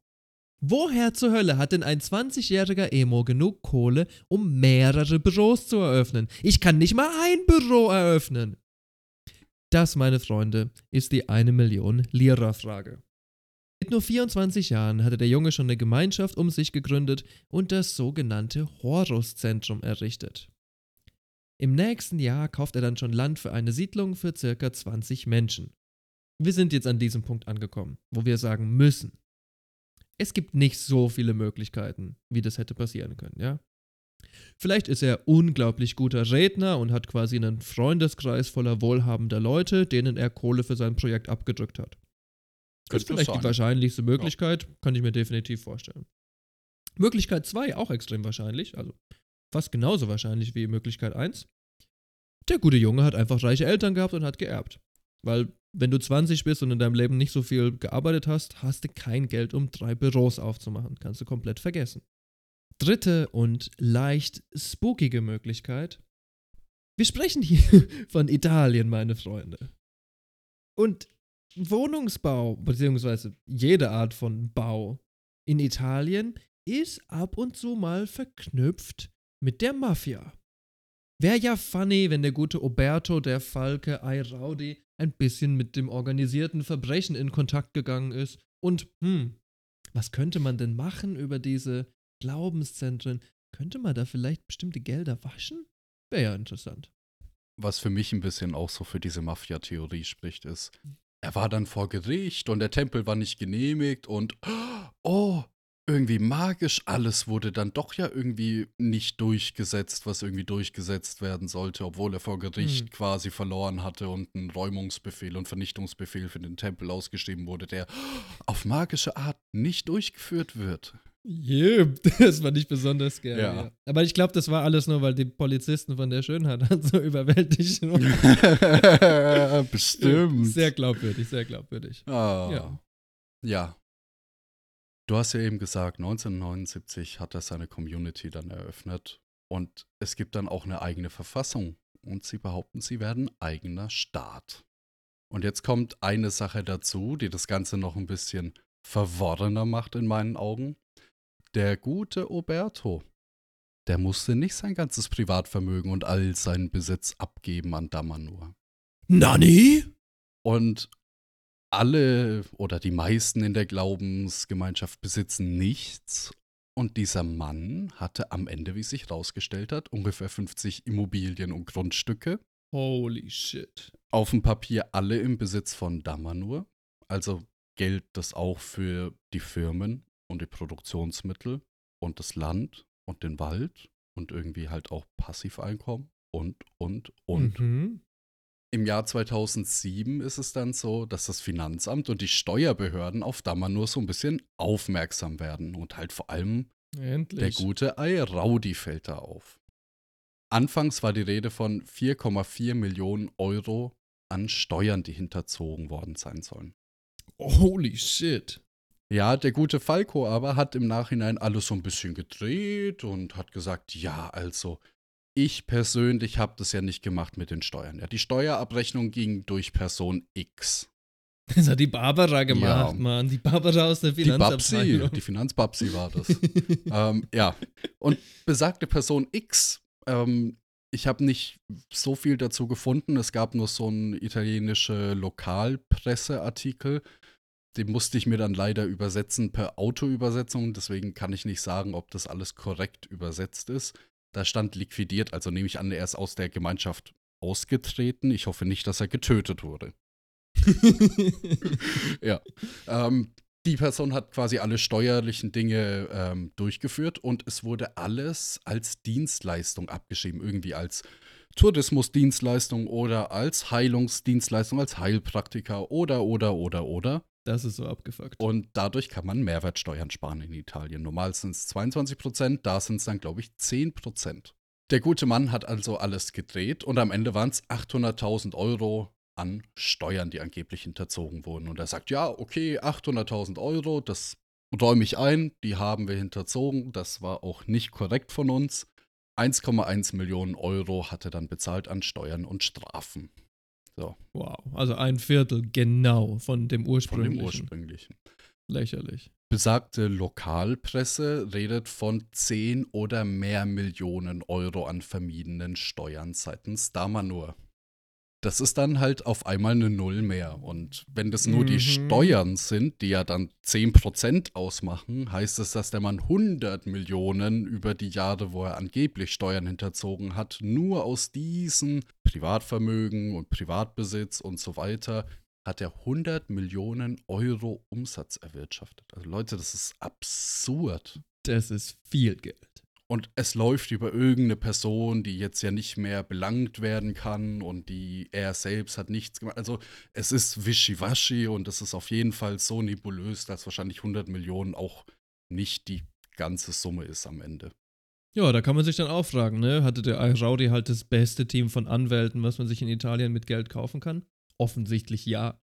Woher zur Hölle hat denn ein 20-jähriger Emo genug Kohle, um mehrere Büros zu eröffnen? Ich kann nicht mal ein Büro eröffnen. Das, meine Freunde, ist die eine Million Lira-Frage. Mit nur 24 Jahren hatte der Junge schon eine Gemeinschaft um sich gegründet und das sogenannte Horus-Zentrum errichtet. Im nächsten Jahr kauft er dann schon Land für eine Siedlung für circa 20 Menschen. Wir sind jetzt an diesem Punkt angekommen, wo wir sagen müssen. Es gibt nicht so viele Möglichkeiten, wie das hätte passieren können, ja? Vielleicht ist er unglaublich guter Redner und hat quasi einen Freundeskreis voller wohlhabender Leute, denen er Kohle für sein Projekt abgedrückt hat. Das ist vielleicht sein. die wahrscheinlichste Möglichkeit, kann ich mir definitiv vorstellen. Möglichkeit 2 auch extrem wahrscheinlich, also fast genauso wahrscheinlich wie Möglichkeit 1. Der gute Junge hat einfach reiche Eltern gehabt und hat geerbt. Weil, wenn du 20 bist und in deinem Leben nicht so viel gearbeitet hast, hast du kein Geld, um drei Büros aufzumachen. Kannst du komplett vergessen. Dritte und leicht spookige Möglichkeit. Wir sprechen hier *laughs* von Italien, meine Freunde. Und Wohnungsbau, beziehungsweise jede Art von Bau in Italien ist ab und zu mal verknüpft mit der Mafia. Wäre ja funny, wenn der gute Oberto, der Falke Airaudi, ein bisschen mit dem organisierten Verbrechen in Kontakt gegangen ist. Und, hm, was könnte man denn machen über diese Glaubenszentren? Könnte man da vielleicht bestimmte Gelder waschen? Wäre ja interessant. Was für mich ein bisschen auch so für diese Mafia-Theorie spricht, ist, er war dann vor Gericht und der Tempel war nicht genehmigt und oh, irgendwie magisch, alles wurde dann doch ja irgendwie nicht durchgesetzt, was irgendwie durchgesetzt werden sollte, obwohl er vor Gericht Hm. quasi verloren hatte und ein Räumungsbefehl und Vernichtungsbefehl für den Tempel ausgeschrieben wurde, der auf magische Art nicht durchgeführt wird. Jep, *laughs* das war nicht besonders geil. Ja. Ja. Aber ich glaube, das war alles nur, weil die Polizisten von der Schönheit *laughs* so überwältigt waren. *laughs* Bestimmt. Sehr glaubwürdig, sehr glaubwürdig. Ah. Ja. Ja. Du hast ja eben gesagt, 1979 hat er seine Community dann eröffnet und es gibt dann auch eine eigene Verfassung und sie behaupten, sie werden eigener Staat. Und jetzt kommt eine Sache dazu, die das Ganze noch ein bisschen verworrener macht in meinen Augen. Der gute Oberto, der musste nicht sein ganzes Privatvermögen und all seinen Besitz abgeben an Damanur. Nani? Und alle oder die meisten in der Glaubensgemeinschaft besitzen nichts. Und dieser Mann hatte am Ende, wie sich herausgestellt hat, ungefähr 50 Immobilien und Grundstücke. Holy shit. Auf dem Papier alle im Besitz von Damanur. Also gilt das auch für die Firmen und die Produktionsmittel und das Land und den Wald und irgendwie halt auch Passiveinkommen und, und, und. Mhm. Im Jahr 2007 ist es dann so, dass das Finanzamt und die Steuerbehörden auf Damanur so ein bisschen aufmerksam werden und halt vor allem Endlich. der gute Airaudi fällt da auf. Anfangs war die Rede von 4,4 Millionen Euro an Steuern, die hinterzogen worden sein sollen. Holy shit. Ja, der gute Falco aber hat im Nachhinein alles so ein bisschen gedreht und hat gesagt, ja, also ich persönlich habe das ja nicht gemacht mit den Steuern. Ja, die Steuerabrechnung ging durch Person X. *laughs* Das hat die Barbara gemacht, Ja. Mann. Die Barbara aus der Die Babsi, Finanzabteilung. die Finanzbabsi war das. *laughs* ähm, ja, und besagte Person X, ähm, ich habe nicht so viel dazu gefunden. Es gab nur so einen italienische Lokalpresseartikel. Den musste ich mir dann leider übersetzen per Autoübersetzung. Deswegen kann ich nicht sagen, ob das alles korrekt übersetzt ist. Da stand liquidiert, also nehme ich an, er ist aus der Gemeinschaft ausgetreten. Ich hoffe nicht, dass er getötet wurde. *laughs* ja. Ähm, die Person hat quasi alle steuerlichen Dinge ähm, durchgeführt und es wurde alles als Dienstleistung abgeschrieben, irgendwie als Tourismusdienstleistung oder als Heilungsdienstleistung, als Heilpraktiker oder, oder, oder, oder. Das ist so abgefuckt. Und dadurch kann man Mehrwertsteuern sparen in Italien. Normal sind es 22 Prozent, da sind es dann, glaube ich, 10 Prozent. Der gute Mann hat also alles gedreht und am Ende waren es 800.000 Euro an Steuern, die angeblich hinterzogen wurden. Und er sagt, ja, okay, 800.000 Euro, das räume ich ein, die haben wir hinterzogen, das war auch nicht korrekt von uns. 1,1 Millionen Euro hat er dann bezahlt an Steuern und Strafen. So, Wow. Also ein Viertel genau von dem von ursprünglichen. dem ursprünglichen. Lächerlich. Besagte Lokalpresse redet von 10 oder mehr Millionen Euro an vermiedenen Steuern seitens Damanur. Das ist dann halt auf einmal eine Null mehr. Und wenn das nur die Mhm. Steuern sind, die ja dann 10% ausmachen, heißt es, dass der Mann 100 Millionen über die Jahre, wo er angeblich Steuern hinterzogen hat, nur aus diesen Privatvermögen und Privatbesitz und so weiter, hat er 100 Millionen Euro Umsatz erwirtschaftet. Also Leute, das ist absurd. Das ist viel Geld. Und es läuft über irgendeine Person, die jetzt ja nicht mehr belangt werden kann und die er selbst hat nichts gemacht. Also es ist wischiwaschi und es ist auf jeden Fall so nebulös, dass wahrscheinlich 100 Millionen auch nicht die ganze Summe ist am Ende. Ja, da kann man sich dann auch fragen, ne? Hatte der Airaudi halt das beste Team von Anwälten, was man sich in Italien mit Geld kaufen kann? Offensichtlich ja.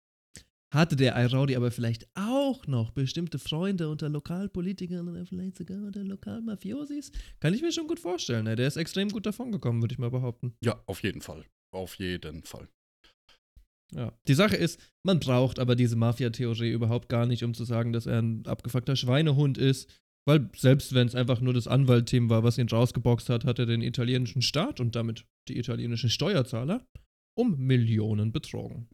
Hatte der Airaudi aber vielleicht auch noch bestimmte Freunde unter Lokalpolitikern oder vielleicht sogar unter Lokalmafiosis? Kann ich mir schon gut vorstellen, ne? Der ist extrem gut davongekommen, würde ich mal behaupten. Ja, auf jeden Fall. Auf jeden Fall. Ja. Die Sache ist, man braucht aber diese Mafia-Theorie überhaupt gar nicht, um zu sagen, dass er ein abgefuckter Schweinehund ist. Weil selbst wenn es einfach nur das Anwaltteam war, was ihn rausgeboxt hat, hat er den italienischen Staat und damit die italienischen Steuerzahler um Millionen betrogen.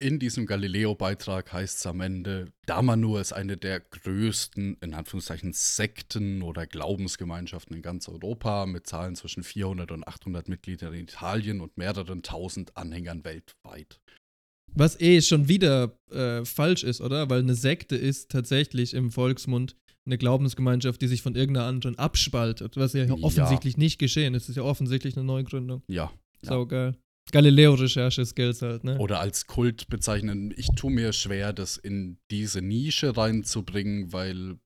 In diesem Galileo-Beitrag heißt es am Ende, Damanur ist eine der größten, in Anführungszeichen, Sekten oder Glaubensgemeinschaften in ganz Europa mit Zahlen zwischen 400 und 800 Mitgliedern in Italien und mehreren tausend Anhängern weltweit. Was eh schon wieder äh, falsch ist, oder? Weil eine Sekte ist tatsächlich im Volksmund eine Glaubensgemeinschaft, die sich von irgendeiner anderen abspaltet, was ja, Ja. offensichtlich nicht geschehen ist. Es ist ja offensichtlich eine Neugründung. Ja. So geil. Galileo-Recherche-Skills halt, ne? Oder als Kult bezeichnen. Ich tue mir schwer, das in diese Nische reinzubringen, weil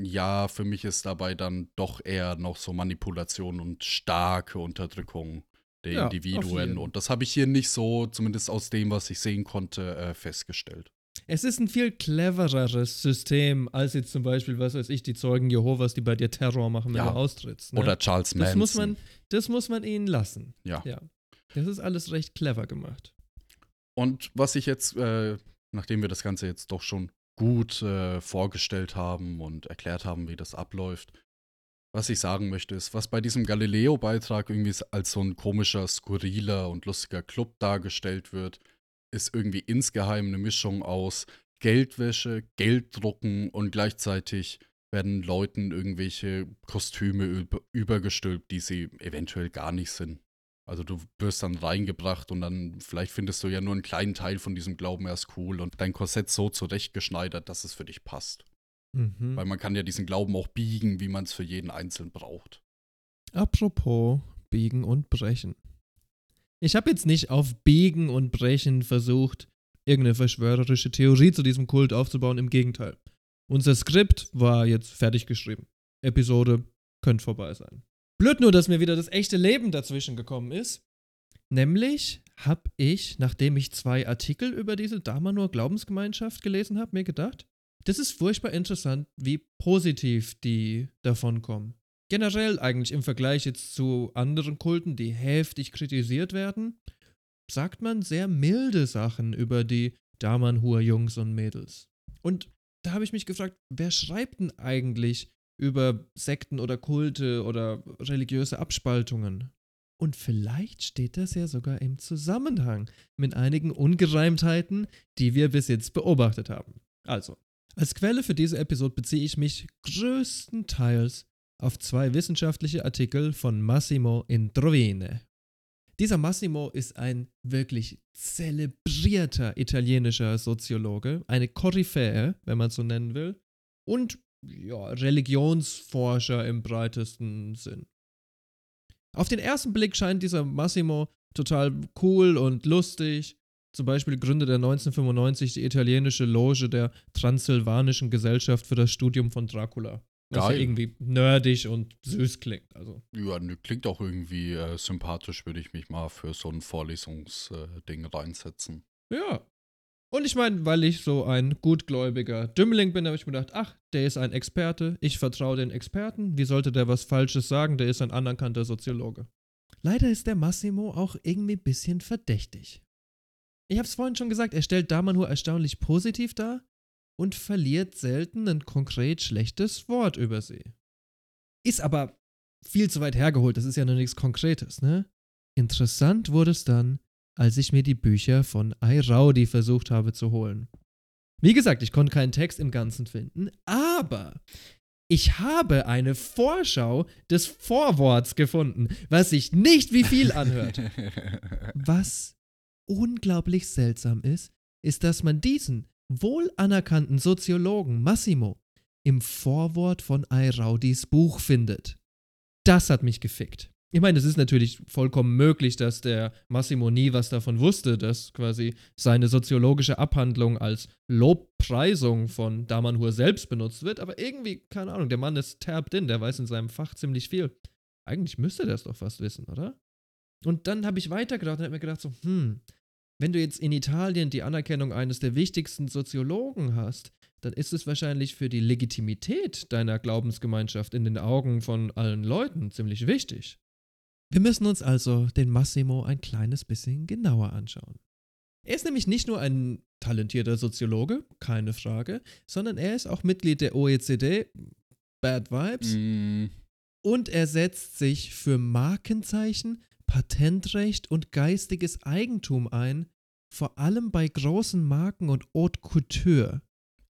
ja, für mich ist dabei dann doch eher noch so Manipulation und starke Unterdrückung der Ja, Individuen. Und das habe ich hier nicht so, zumindest aus dem, was ich sehen konnte, äh, festgestellt. Es ist ein viel clevereres System, als jetzt zum Beispiel, was weiß ich, die Zeugen Jehovas, die bei dir Terror machen, wenn Ja. du austrittst. Ne? Oder Charles Manson. das muss man, das muss man ihnen lassen. Ja. Ja. Das ist alles recht clever gemacht. Und was ich jetzt, äh, nachdem wir das Ganze jetzt doch schon gut äh, vorgestellt haben und erklärt haben, wie das abläuft, was ich sagen möchte, ist, was bei diesem Galileo-Beitrag irgendwie als so ein komischer, skurriler und lustiger Club dargestellt wird, ist irgendwie insgeheim eine Mischung aus Geldwäsche, Gelddrucken und gleichzeitig werden Leuten irgendwelche Kostüme über übergestülpt, die sie eventuell gar nicht sind. Also du wirst dann reingebracht und dann vielleicht findest du ja nur einen kleinen Teil von diesem Glauben erst cool und dein Korsett so zurechtgeschneidert, dass es für dich passt. Mhm. Weil man kann ja diesen Glauben auch biegen, wie man es für jeden Einzelnen braucht. Apropos Biegen und Brechen. Ich habe jetzt nicht auf Biegen und Brechen versucht, irgendeine verschwörerische Theorie zu diesem Kult aufzubauen. Im Gegenteil. Unser Skript war jetzt fertig geschrieben. Episode könnte vorbei sein. Blöd nur, dass mir wieder das echte Leben dazwischen gekommen ist. Nämlich habe ich, nachdem ich zwei Artikel über diese Damanur Glaubensgemeinschaft gelesen habe, mir gedacht, das ist furchtbar interessant, wie positiv die davon kommen generell eigentlich im Vergleich jetzt zu anderen Kulten, die heftig kritisiert werden, sagt man sehr milde Sachen über die Damanhur-Jungs und Mädels. Und da habe ich mich gefragt, wer schreibt denn eigentlich über Sekten oder Kulte oder religiöse Abspaltungen? Und vielleicht steht das ja sogar im Zusammenhang mit einigen Ungereimtheiten, die wir bis jetzt beobachtet haben. Also, als Quelle für diese Episode beziehe ich mich größtenteils auf zwei wissenschaftliche Artikel von Massimo Indrovine. Dieser Massimo ist ein wirklich zelebrierter italienischer Soziologe, eine Koryphäe, wenn man so nennen will, und ja, Religionsforscher im breitesten Sinn. Auf den ersten Blick scheint dieser Massimo total cool und lustig. Zum Beispiel gründet er 1995 die italienische Loge der Transsilvanischen Gesellschaft für das Studium von Dracula. Was ja Geil. irgendwie nerdig und süß klingt. Also. Ja, ne, klingt auch irgendwie äh, sympathisch, würde ich mich mal für so ein Vorlesungsding reinsetzen. Ja. Und ich meine, weil ich so ein gutgläubiger Dümmling bin, habe ich mir gedacht, ach, der ist ein Experte, ich vertraue den Experten, wie sollte der was Falsches sagen, der ist ein anerkannter Soziologe. Leider ist der Massimo auch irgendwie ein bisschen verdächtig. Ich habe es vorhin schon gesagt, er stellt Damanhur erstaunlich positiv dar, und verliert selten ein konkret schlechtes Wort über sie. Ist aber viel zu weit hergeholt, das ist ja noch nichts Konkretes, ne? Interessant wurde es dann, als ich mir die Bücher von iRowdy versucht habe zu holen. Wie gesagt, ich konnte keinen Text im Ganzen finden, aber ich habe eine Vorschau des Vorworts gefunden, was sich nicht wie viel anhört. *laughs* Was unglaublich seltsam ist, ist, dass man diesen wohl anerkannten Soziologen Massimo im Vorwort von Ayraudis Buch findet. Das hat mich gefickt. Ich meine, es ist natürlich vollkommen möglich, dass der Massimo nie was davon wusste, dass quasi seine soziologische Abhandlung als Lobpreisung von Damanhur selbst benutzt wird, aber irgendwie, keine Ahnung, der Mann ist tapped in, der weiß in seinem Fach ziemlich viel. Eigentlich müsste der es doch fast wissen, oder? Und dann habe ich weitergedacht und habe mir gedacht, so, hm, wenn du jetzt in Italien die Anerkennung eines der wichtigsten Soziologen hast, dann ist es wahrscheinlich für die Legitimität deiner Glaubensgemeinschaft in den Augen von allen Leuten ziemlich wichtig. Wir müssen uns also den Massimo ein kleines bisschen genauer anschauen. Er ist nämlich nicht nur ein talentierter Soziologe, keine Frage, sondern er ist auch Mitglied der OECD, Bad Vibes, Mm, und er setzt sich für Markenzeichen, Patentrecht und geistiges Eigentum ein, vor allem bei großen Marken und Haute Couture.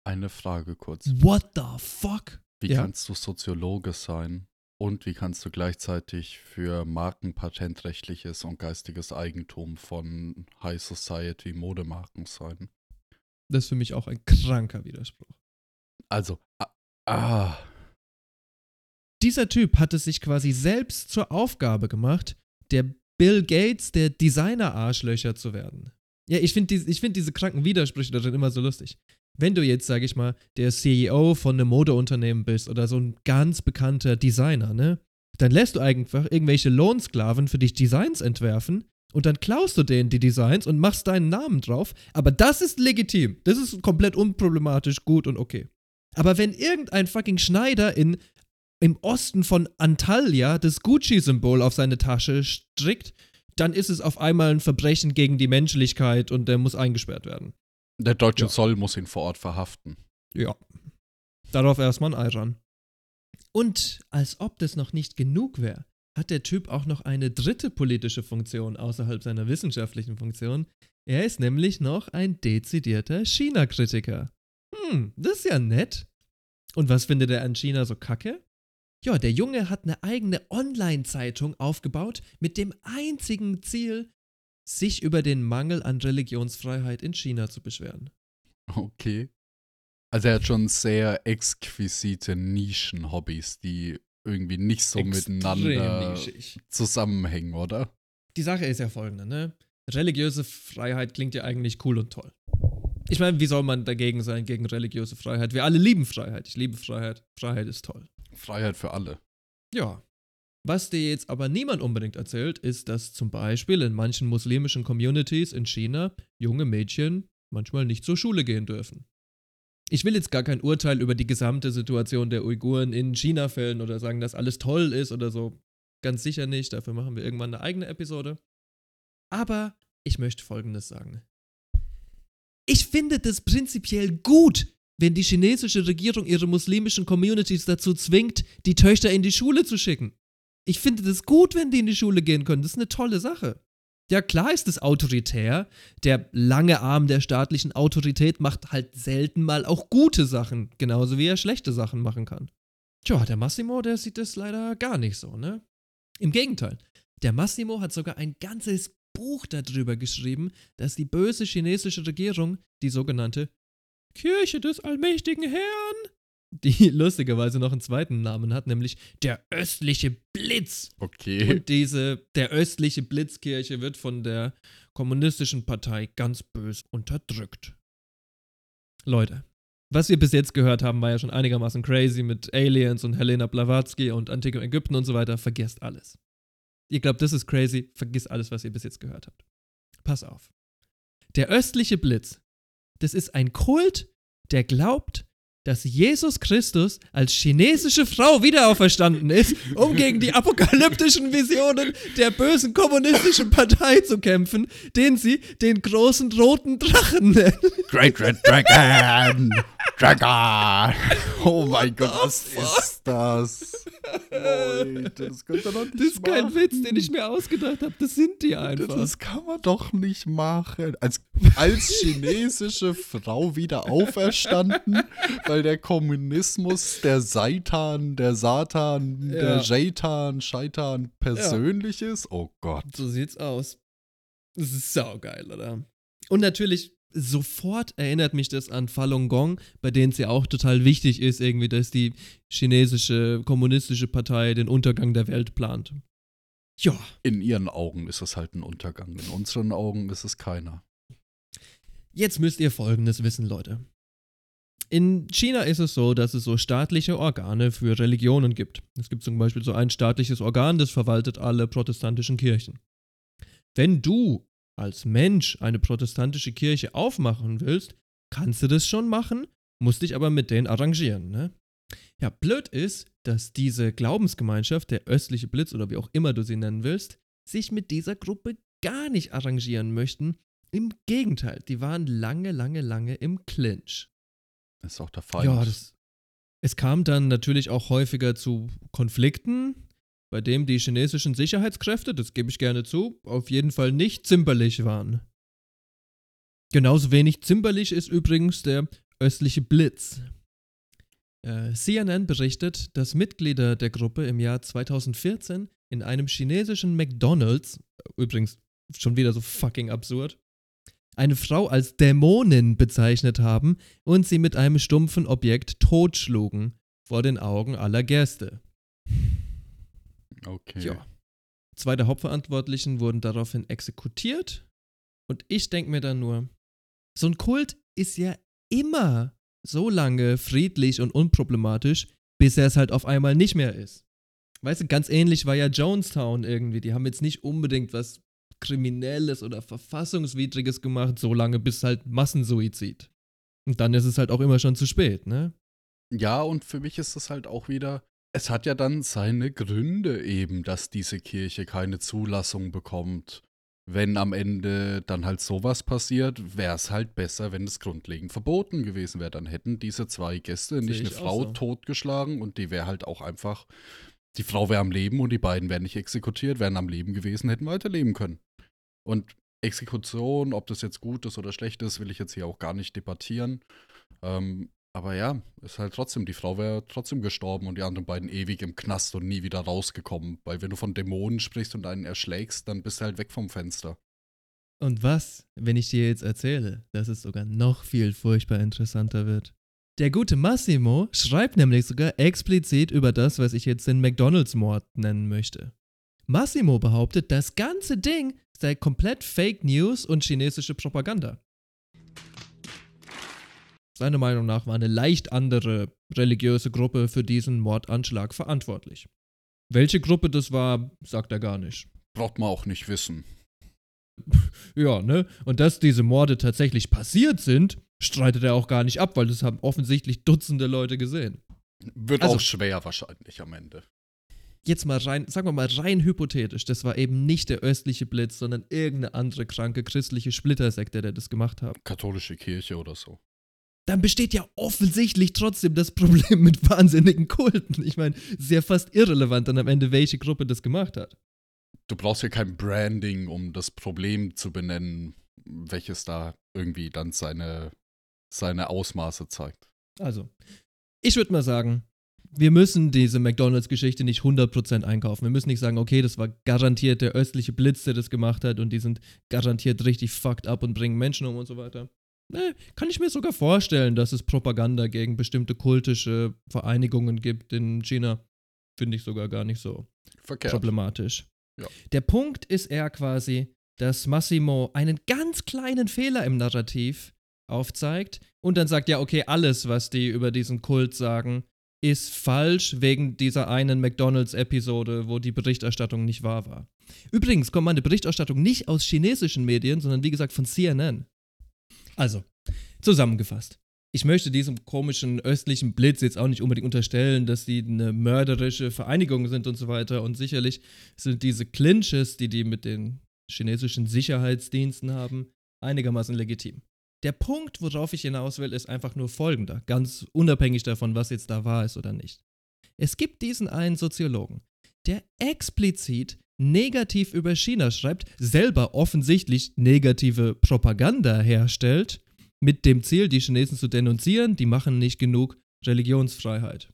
eine Frage kurz. What the fuck? Wie Ja. kannst du Soziologe sein? Und wie kannst du gleichzeitig für Markenpatentrechtliches und geistiges Eigentum von High Society Modemarken sein? Das ist für mich auch ein kranker Widerspruch. Also, ah, ah Dieser Typ hat es sich quasi selbst zur Aufgabe gemacht, der Bill Gates der Designer-Arschlöcher zu werden. Ja, ich finde die, ich find diese kranken Widersprüche darin immer so lustig. Wenn du jetzt, sag ich mal, der CEO von einem Modeunternehmen bist oder so ein ganz bekannter Designer, ne? Dann lässt du einfach irgendwelche Lohnsklaven für dich Designs entwerfen und dann klaust du denen die Designs und machst deinen Namen drauf. Aber das ist legitim. Das ist komplett unproblematisch, gut und okay. Aber wenn irgendein fucking Schneider in, im Osten von Antalya das Gucci-Symbol auf seine Tasche strickt, dann ist es auf einmal ein Verbrechen gegen die Menschlichkeit und der muss eingesperrt werden. Der deutsche Ja. Zoll muss ihn vor Ort verhaften. Ja. Darauf erstmal ein Ei ran. Und als ob das noch nicht genug wäre, hat der Typ auch noch eine dritte politische Funktion außerhalb seiner wissenschaftlichen Funktion. Er ist nämlich noch ein dezidierter China-Kritiker. Hm, das ist ja nett. Und was findet er an China so kacke? Ja, der Junge hat eine eigene Online-Zeitung aufgebaut mit dem einzigen Ziel, sich über den Mangel an Religionsfreiheit in China zu beschweren. Okay. Also er hat schon sehr exquisite Nischen-Hobbys, die irgendwie nicht so Extrem miteinander nischig. zusammenhängen, oder? Die Sache ist ja folgende, ne? Religiöse Freiheit klingt ja eigentlich cool und toll. Ich meine, wie soll man dagegen sein, gegen religiöse Freiheit? Wir alle lieben Freiheit. Ich liebe Freiheit. Freiheit ist toll. Freiheit für alle. Ja. Was dir jetzt aber niemand unbedingt erzählt, ist, dass zum Beispiel in manchen muslimischen Communities in China junge Mädchen manchmal nicht zur Schule gehen dürfen. Ich will jetzt gar kein Urteil über die gesamte Situation der Uiguren in China fällen oder sagen, dass alles toll ist oder so. Ganz sicher nicht, dafür machen wir irgendwann eine eigene Episode. Aber ich möchte Folgendes sagen. Ich finde das prinzipiell gut, wenn die chinesische Regierung ihre muslimischen Communities dazu zwingt, die Töchter in die Schule zu schicken. Ich finde das gut, wenn die in die Schule gehen können. Das ist eine tolle Sache. Ja, klar ist es autoritär. Der lange Arm der staatlichen Autorität macht halt selten mal auch gute Sachen, genauso wie er schlechte Sachen machen kann. Tja, der Massimo, der sieht das leider gar nicht so, ne? Im Gegenteil. Der Massimo hat sogar ein ganzes Buch darüber geschrieben, dass die böse chinesische Regierung die sogenannte Kirche des allmächtigen Herrn, die *laughs* lustigerweise noch einen zweiten Namen hat, nämlich der östliche Blitz. Okay. Und diese, der östliche Blitzkirche wird von der kommunistischen Partei ganz bös unterdrückt. Leute, was wir bis jetzt gehört haben, war ja schon einigermaßen crazy mit Aliens und Helena Blavatsky und antikem Ägypten und so weiter. Vergesst alles. Ihr glaubt, das ist crazy, vergiss alles, was ihr bis jetzt gehört habt. Pass auf. Der östliche Blitz, das ist ein Kult, der glaubt, dass Jesus Christus als chinesische Frau wiederauferstanden ist, um gegen die apokalyptischen Visionen der bösen kommunistischen Partei zu kämpfen, den sie den großen roten Drachen nennen. Great Red Dragon! Dragon! *laughs* Oh mein Gott, was ist das? Leute, das könnt ihr doch nicht Das ist kein machen. Witz, den ich mir ausgedacht habe. Das sind die einfach. Das kann man doch nicht machen. Als, *laughs* als chinesische Frau wieder auferstanden, weil der Kommunismus der Seitan, der Satan, Ja. der Jaitan, Scheitan persönlich ist. Oh Gott. So sieht's aus. Das ist saugeil, oder? Und natürlich, sofort erinnert mich das an Falun Gong, bei denen es ja auch total wichtig ist, irgendwie, dass die chinesische kommunistische Partei den Untergang der Welt plant. Ja, In ihren Augen ist es halt ein Untergang. In unseren Augen ist es keiner. jetzt müsst ihr Folgendes wissen, Leute. In China ist es so, dass es so staatliche Organe für Religionen gibt. Es gibt zum Beispiel so ein staatliches Organ, das verwaltet alle protestantischen Kirchen. Wenn du als Mensch eine protestantische Kirche aufmachen willst, kannst du das schon machen, musst dich aber mit denen arrangieren, ne? Ja, blöd ist, dass diese Glaubensgemeinschaft, der östliche Blitz oder wie auch immer du sie nennen willst, sich mit dieser Gruppe gar nicht arrangieren möchten. Im Gegenteil, die waren lange, lange, lange im Clinch. Ist auch der Feind. Ja, das, es kam dann natürlich auch häufiger zu Konflikten, bei dem die chinesischen Sicherheitskräfte, das gebe ich gerne zu, auf jeden Fall nicht zimperlich waren. Genauso wenig zimperlich ist übrigens der östliche Blitz. Äh, CNN berichtet, dass Mitglieder der Gruppe im Jahr 2014 in einem chinesischen McDonald's, übrigens schon wieder so fucking absurd, eine Frau als Dämonin bezeichnet haben und sie mit einem stumpfen Objekt totschlugen vor den Augen aller Gäste. Okay. Ja. Zwei der Hauptverantwortlichen wurden daraufhin exekutiert und ich denke mir dann nur, so ein Kult ist ja immer so lange friedlich und unproblematisch, bis er es halt auf einmal nicht mehr ist. Weißt du, ganz ähnlich war ja Jonestown irgendwie. Die haben jetzt nicht unbedingt was Kriminelles oder Verfassungswidriges gemacht, so lange bis halt Massensuizid. Und dann ist es halt auch immer schon zu spät, ne? Ja, und für mich ist das halt auch wieder, es hat ja dann seine Gründe eben, dass diese Kirche keine Zulassung bekommt. Wenn am Ende dann halt sowas passiert, wäre es halt besser, wenn es grundlegend verboten gewesen wäre. Dann hätten diese zwei Gäste nicht eine Frau so. totgeschlagen und die wäre halt auch einfach, die Frau wäre am Leben und die beiden wären nicht exekutiert, wären am Leben gewesen, hätten weiterleben können. Und Exekution, ob das jetzt gut ist oder schlecht ist, will ich jetzt hier auch gar nicht debattieren. Ähm, aber ja, ist halt trotzdem, die Frau wäre trotzdem gestorben und die anderen beiden ewig im Knast und nie wieder rausgekommen. Weil wenn du von Dämonen sprichst und einen erschlägst, dann bist du halt weg vom Fenster. Und was, wenn ich dir jetzt erzähle, dass es sogar noch viel furchtbar interessanter wird? Der gute Massimo schreibt nämlich sogar explizit über das, was ich jetzt den McDonalds-Mord nennen möchte. Massimo behauptet, das ganze Ding sei komplett Fake News und chinesische Propaganda. Seiner Meinung nach war eine leicht andere religiöse Gruppe für diesen Mordanschlag verantwortlich. Welche Gruppe das war, sagt er gar nicht. Braucht man auch nicht wissen. *laughs* Ja, ne? Und dass diese Morde tatsächlich passiert sind, streitet er auch gar nicht ab, weil das haben offensichtlich Dutzende Leute gesehen. Wird Also- auch schwer wahrscheinlich am Ende. Jetzt mal rein, sagen wir mal rein hypothetisch, das war eben nicht der östliche Blitz, sondern irgendeine andere kranke christliche Splittersekte, der das gemacht hat. Katholische Kirche oder so. Dann besteht ja offensichtlich trotzdem das Problem mit wahnsinnigen Kulten. Ich meine, ist ja fast irrelevant dann am Ende, welche Gruppe das gemacht hat. Du brauchst ja kein Branding, um das Problem zu benennen, welches da irgendwie dann seine, seine Ausmaße zeigt. Also, ich würde mal sagen, wir müssen diese McDonalds-Geschichte nicht 100% einkaufen. Wir müssen nicht sagen, okay, das war garantiert der östliche Blitz, der das gemacht hat und die sind garantiert richtig fucked up und bringen Menschen um und so weiter. Nee, kann ich mir sogar vorstellen, dass es Propaganda gegen bestimmte kultische Vereinigungen gibt in China. Finde ich sogar gar nicht so Verkehrt. problematisch. Ja. Der Punkt ist eher quasi, dass Massimo einen ganz kleinen Fehler im Narrativ aufzeigt und dann sagt, ja, okay, alles, was die über diesen Kult sagen, ist falsch wegen dieser einen McDonalds-Episode, wo die Berichterstattung nicht wahr war. Übrigens kommt meine Berichterstattung nicht aus chinesischen Medien, sondern wie gesagt von CNN. Also, zusammengefasst. Ich möchte diesem komischen östlichen Blitz jetzt auch nicht unbedingt unterstellen, dass die eine mörderische Vereinigung sind und so weiter. Und sicherlich sind diese Clinches, die die mit den chinesischen Sicherheitsdiensten haben, einigermaßen legitim. Der Punkt, worauf ich hinaus will, ist einfach nur folgender, ganz unabhängig davon, was jetzt da wahr ist oder nicht. Es gibt diesen einen Soziologen, der explizit negativ über China schreibt, selber offensichtlich negative Propaganda herstellt, mit dem Ziel, die Chinesen zu denunzieren, die machen nicht genug Religionsfreiheit.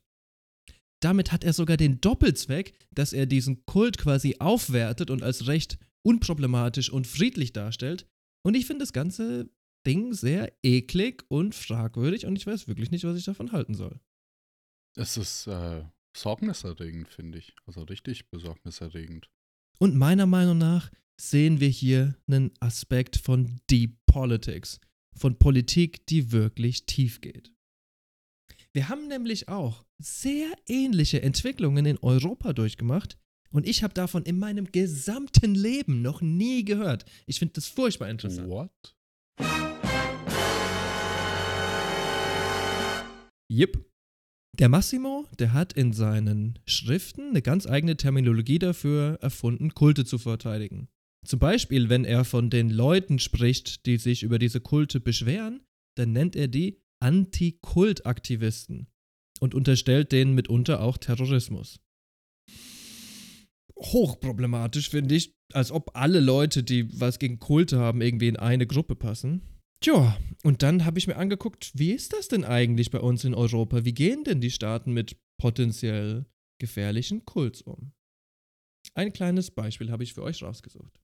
Damit hat er sogar den Doppelzweck, dass er diesen Kult quasi aufwertet und als recht unproblematisch und friedlich darstellt. Und ich finde das ganze Ding sehr eklig und fragwürdig und ich weiß wirklich nicht, was ich davon halten soll. Es ist äh, besorgniserregend, finde ich. Also richtig besorgniserregend. Und meiner Meinung nach sehen wir hier einen Aspekt von Deep Politics, von Politik, die wirklich tief geht. Wir haben nämlich auch sehr ähnliche Entwicklungen in Europa durchgemacht und ich habe davon in meinem gesamten Leben noch nie gehört. Ich finde das furchtbar interessant. What? Yep. Der Massimo, der hat in seinen Schriften eine ganz eigene Terminologie dafür erfunden, Kulte zu verteidigen. Zum Beispiel, wenn er von den Leuten spricht, die sich über diese Kulte beschweren, dann nennt er die Anti-Kult-Aktivisten und unterstellt denen mitunter auch Terrorismus. Hochproblematisch finde ich, als ob alle Leute, die was gegen Kulte haben, irgendwie in eine Gruppe passen. Tja, und dann habe ich mir angeguckt, wie ist das denn eigentlich bei uns in Europa? Wie gehen denn die Staaten mit potenziell gefährlichen Kults um? Ein kleines Beispiel habe ich für euch rausgesucht.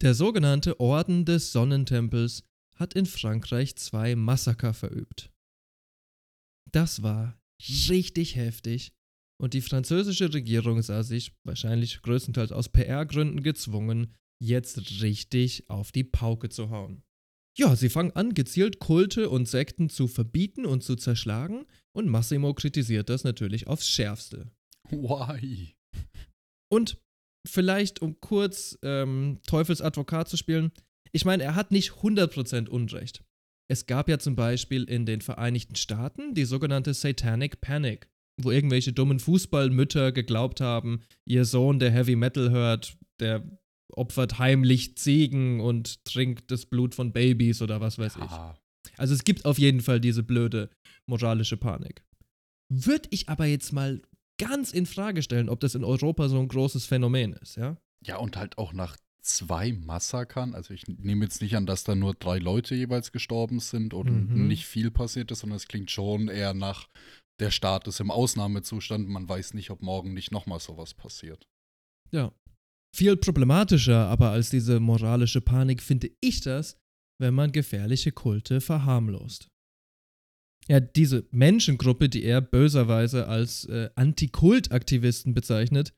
Der sogenannte Orden des Sonnentempels hat in Frankreich zwei Massaker verübt. Das war richtig heftig und die französische Regierung sah sich, wahrscheinlich größtenteils aus PR-Gründen, gezwungen, jetzt richtig auf die Pauke zu hauen. Ja, sie fangen an, gezielt Kulte und Sekten zu verbieten und zu zerschlagen und Massimo kritisiert das natürlich aufs Schärfste. Why? Und vielleicht, um kurz ähm, Teufelsadvokat zu spielen, ich meine, er hat nicht 100% Unrecht. Es gab ja zum Beispiel in den Vereinigten Staaten die sogenannte Satanic Panic, wo irgendwelche dummen Fußballmütter geglaubt haben, ihr Sohn, der Heavy Metal hört, der opfert heimlich Ziegen und trinkt das Blut von Babys oder was weiß Ja. ich. Also es gibt auf jeden Fall diese blöde moralische Panik. Würde ich aber jetzt mal ganz in Frage stellen, ob das in Europa so ein großes Phänomen ist, ja? Ja, und halt auch nach zwei Massakern. Also ich nehme jetzt nicht an, dass da nur drei Leute jeweils gestorben sind oder Mhm. nicht viel passiert ist, sondern es klingt schon eher nach, der Staat ist im Ausnahmezustand. Man weiß nicht, ob morgen nicht nochmal sowas passiert. Ja. Viel problematischer aber als diese moralische Panik finde ich das, wenn man gefährliche Kulte verharmlost. Ja, diese Menschengruppe, die er böserweise als äh, Antikult-Aktivisten bezeichnet,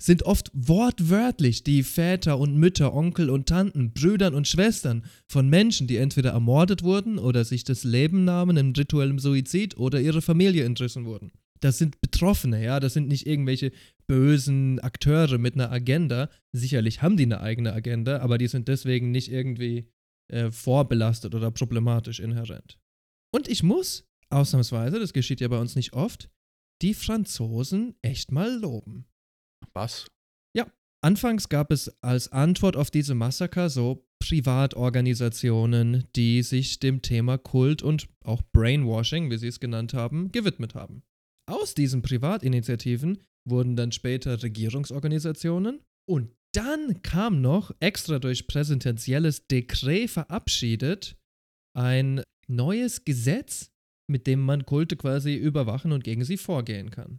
sind oft wortwörtlich die Väter und Mütter, Onkel und Tanten, Brüdern und Schwestern von Menschen, die entweder ermordet wurden oder sich das Leben nahmen in rituellem Suizid oder ihre Familie entrissen wurden. Das sind Betroffene, ja, das sind nicht irgendwelche bösen Akteure mit einer Agenda. Sicherlich haben die eine eigene Agenda, aber die sind deswegen nicht irgendwie äh, vorbelastet oder problematisch inhärent. Und ich muss, ausnahmsweise, das geschieht ja bei uns nicht oft, die Franzosen echt mal loben. Was? Anfangs gab es als Antwort auf diese Massaker so Privatorganisationen, die sich dem Thema Kult und auch Brainwashing, wie sie es genannt haben, gewidmet haben. Aus diesen Privatinitiativen wurden dann später Regierungsorganisationen und dann kam noch, extra durch präsidentielles Dekret verabschiedet, ein neues Gesetz, mit dem man Kulte quasi überwachen und gegen sie vorgehen kann.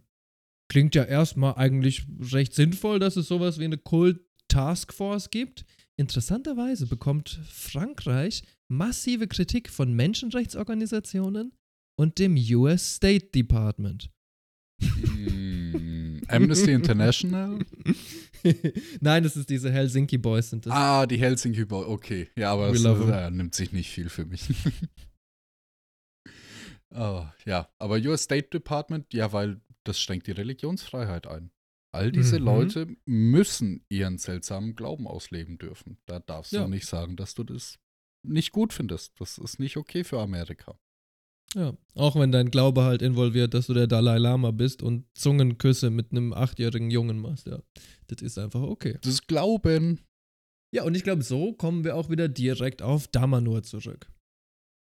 Klingt ja erstmal eigentlich recht sinnvoll, dass es sowas wie eine Kult-Taskforce gibt. Interessanterweise bekommt Frankreich massive Kritik von Menschenrechtsorganisationen und dem US State Department. Hm, Amnesty International? *laughs* Nein, das ist diese Helsinki Boys sind das. ah, die Helsinki Boy. Okay. Ja, aber es äh, nimmt sich nicht viel für mich. *laughs* oh, ja, aber US State Department, ja, weil das schränkt die Religionsfreiheit ein. All diese Mhm. Leute müssen ihren seltsamen Glauben ausleben dürfen. Da darfst Ja. du nicht sagen, dass du das nicht gut findest. Das ist nicht okay für Amerika. Ja, auch wenn dein Glaube halt involviert, dass du der Dalai Lama bist und Zungenküsse mit einem achtjährigen Jungen machst, ja. Das ist einfach okay. Das Glauben. Ja, und ich glaube, so kommen wir auch wieder direkt auf Damanur zurück.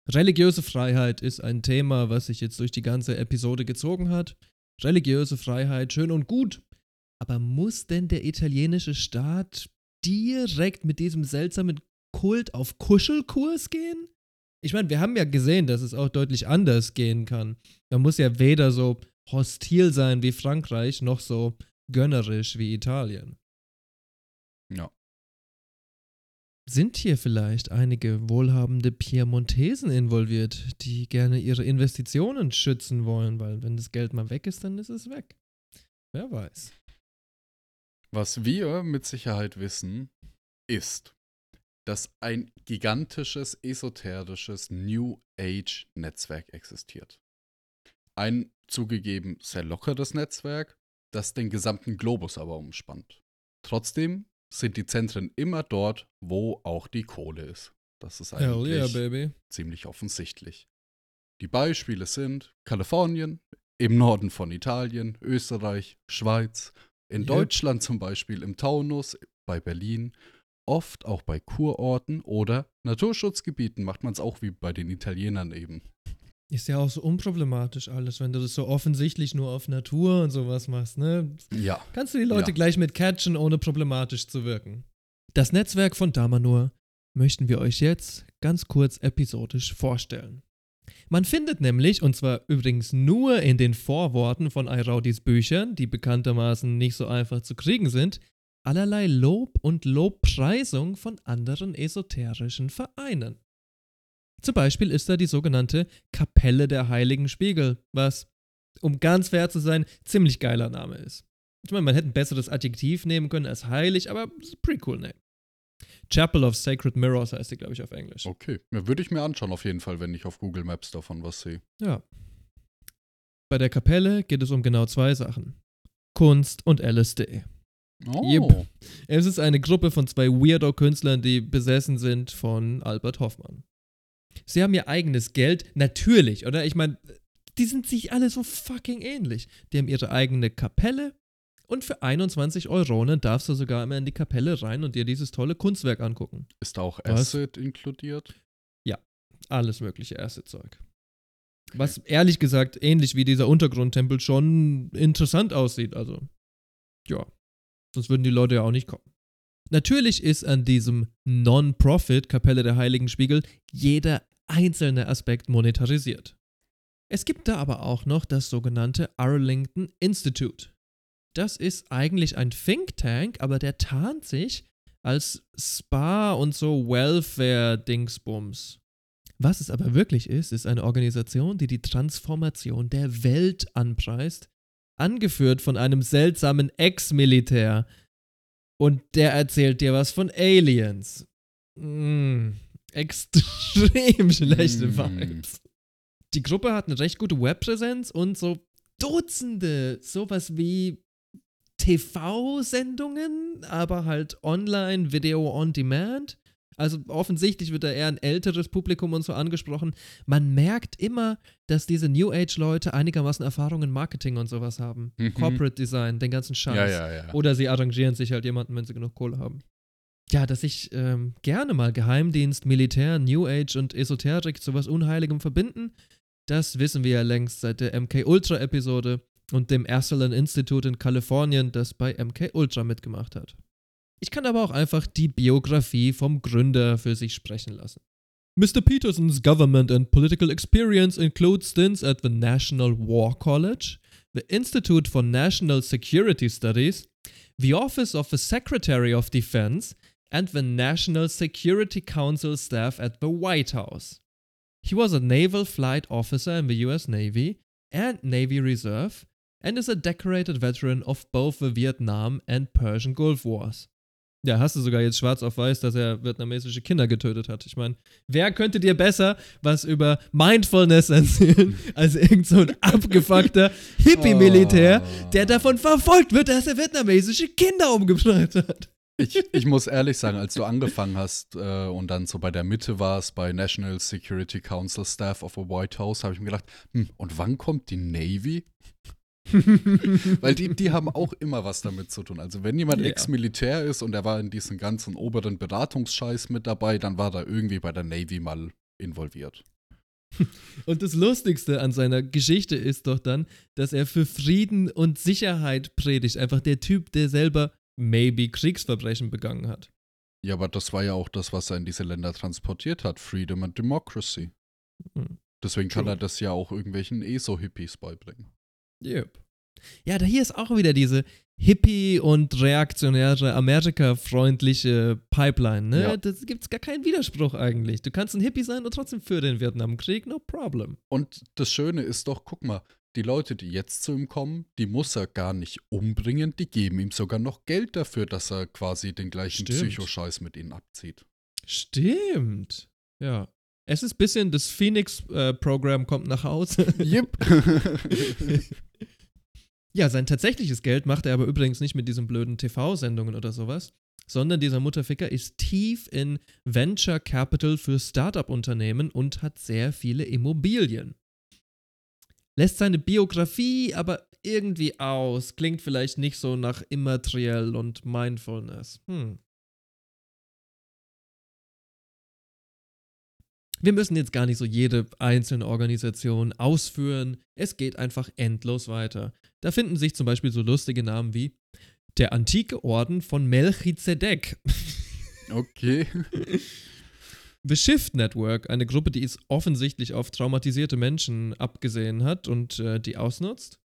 Religiöse Freiheit ist ein Thema, was sich jetzt durch die ganze Episode gezogen hat. Religiöse Freiheit, schön und gut. Aber muss denn der italienische Staat direkt mit diesem seltsamen Kult auf Kuschelkurs gehen? Ich meine, wir haben ja gesehen, dass es auch deutlich anders gehen kann. Man muss ja weder so hostil sein wie Frankreich, noch so gönnerisch wie Italien. Ja. Sind hier vielleicht einige wohlhabende Piemontesen involviert, die gerne ihre Investitionen schützen wollen, weil wenn das Geld mal weg ist, dann ist es weg. Wer weiß. Was wir mit Sicherheit wissen, ist, dass ein gigantisches, esoterisches New Age-Netzwerk existiert. Ein zugegeben sehr lockeres Netzwerk, das den gesamten Globus aber umspannt. Trotzdem sind die Zentren immer dort, wo auch die Kohle ist. Das ist eigentlich yeah, ziemlich offensichtlich. Die Beispiele sind Kalifornien, im Norden von Italien, Österreich, Schweiz, in Yep. Deutschland zum Beispiel im Taunus, bei Berlin, oft auch bei Kurorten oder Naturschutzgebieten macht man es auch wie bei den Italienern eben. Ist ja auch so unproblematisch alles, wenn du das so offensichtlich nur auf Natur und sowas machst, ne? Ja. Kannst du die Leute Ja. gleich mit catchen, ohne problematisch zu wirken. Das Netzwerk von Damanur möchten wir euch jetzt ganz kurz episodisch vorstellen. Man findet nämlich, und zwar übrigens nur in den Vorworten von Airaudis Büchern, die bekanntermaßen nicht so einfach zu kriegen sind, allerlei Lob und Lobpreisung von anderen esoterischen Vereinen. Zum Beispiel ist da die sogenannte Kapelle der Heiligen Spiegel, was, um ganz fair zu sein, ziemlich geiler Name ist. Ich meine, man hätte ein besseres Adjektiv nehmen können als heilig, aber ist ein pretty cool name. Chapel of Sacred Mirrors heißt die, glaube ich, auf Englisch. Okay. Ja, würde ich mir anschauen auf jeden Fall, wenn ich auf Google Maps davon was sehe. Ja. Bei der Kapelle geht es um genau zwei Sachen. Kunst und LSD. Oh. Yep. Es ist eine Gruppe von zwei Weirdo-Künstlern, die besessen sind von Albert Hoffmann. Sie haben ihr eigenes Geld, natürlich, oder? Ich meine, die sind sich alle so fucking ähnlich. Die haben ihre eigene Kapelle und für 21 Euronen darfst du sogar immer in die Kapelle rein und dir dieses tolle Kunstwerk angucken. Ist da auch Was? Acid inkludiert? Alles mögliche Acid-Zeug. Was ehrlich gesagt ähnlich wie dieser Untergrundtempel schon interessant aussieht. Also, ja. Sonst würden die Leute ja auch nicht kommen. Natürlich ist an diesem Non-Profit Kapelle der Heiligen Spiegel jeder einzelne Aspekt monetarisiert. Es gibt da aber auch noch das sogenannte Arlington Institute. Das ist eigentlich ein Think Tank, aber der tarnt sich als Spa und so Welfare-Dingsbums. Was es aber wirklich ist, ist eine Organisation, die die Transformation der Welt anpreist, angeführt von einem seltsamen Ex-Militär. Und der erzählt dir was von Aliens. Mm, extrem *laughs* schlechte Mm. Vibes. Die Gruppe hat eine recht gute Webpräsenz und so Dutzende, sowas wie TV-Sendungen, aber halt online, Video on Demand. Also offensichtlich wird da eher ein älteres Publikum und so angesprochen. Man merkt immer, dass diese New Age-Leute einigermaßen Erfahrung in Marketing und sowas haben. Mhm. Corporate Design, den ganzen Scheiß. Ja, ja, ja. Oder sie arrangieren sich halt jemanden, wenn sie genug Kohle haben. Ja, dass sich ähm, gerne mal Geheimdienst, Militär, New Age und Esoterik zu was Unheiligem verbinden, das wissen wir ja längst seit der MK Ultra-Episode und dem Esalen Institute in Kalifornien, das bei MK Ultra mitgemacht hat. Ich kann aber auch einfach die Biografie vom Gründer für sich sprechen lassen. Mr. Peterson's government and political experience includes stints at the National War College, the Institute for National Security Studies, the Office of the Secretary of Defense, and the National Security Council staff at the White House. He was a naval flight officer in the US Navy and Navy Reserve and is a decorated veteran of both the Vietnam and Persian Gulf Wars. Ja, hast du sogar jetzt schwarz auf weiß, dass er vietnamesische Kinder getötet hat. Ich meine, wer könnte dir besser was über Mindfulness erzählen, *laughs* als irgend so ein abgefuckter *laughs* Hippie-Militär, der davon verfolgt wird, dass er vietnamesische Kinder umgebracht hat. Ich, ich muss *laughs* ehrlich sagen, als du angefangen hast äh, und dann so bei der Mitte warst, bei National Security Council Staff of the White House, habe ich mir gedacht, hm, und wann kommt die Navy? Weil die, die haben auch immer was damit zu tun. Also wenn jemand Ja. Ex-Militär ist und er war in diesem ganzen oberen Beratungsscheiß mit dabei, dann war er irgendwie bei der Navy mal involviert. Und das Lustigste an seiner Geschichte ist doch dann, dass er für Frieden und Sicherheit predigt. Einfach der Typ, der selber maybe Kriegsverbrechen begangen hat. Ja, aber das war ja auch das, was er in diese Länder transportiert hat. Freedom and Democracy. Hm. Deswegen kann True. er das ja auch irgendwelchen ESO-Hippies beibringen. Yep. Ja, da hier ist auch wieder diese Hippie- und reaktionäre, Amerika-freundliche Pipeline, ne? Ja. Da gibt's gar keinen Widerspruch eigentlich. Du kannst ein Hippie sein und trotzdem für den Vietnamkrieg, no problem. Und das Schöne ist doch, guck mal, die Leute, die jetzt zu ihm kommen, die muss er gar nicht umbringen, die geben ihm sogar noch Geld dafür, dass er quasi den gleichen Stimmt. Psychoscheiß mit ihnen abzieht. Stimmt. Ja. Es ist ein bisschen, das Phoenix-Programm kommt nach Hause. Yep. *laughs* *laughs* Ja, sein tatsächliches Geld macht er aber übrigens nicht mit diesen blöden TV-Sendungen oder sowas, sondern dieser Mutterficker ist tief in Venture Capital für Startup-Unternehmen und hat sehr viele Immobilien. Lässt seine Biografie aber irgendwie aus, klingt vielleicht nicht so nach immateriell und Mindfulness. Hm. Wir müssen jetzt gar nicht so jede einzelne Organisation ausführen. Es geht einfach endlos weiter. Da finden sich zum Beispiel so lustige Namen wie der antike Orden von Melchizedek. okay. *laughs* The Shift Network, eine Gruppe, die es offensichtlich auf traumatisierte Menschen abgesehen hat und äh, die ausnutzt.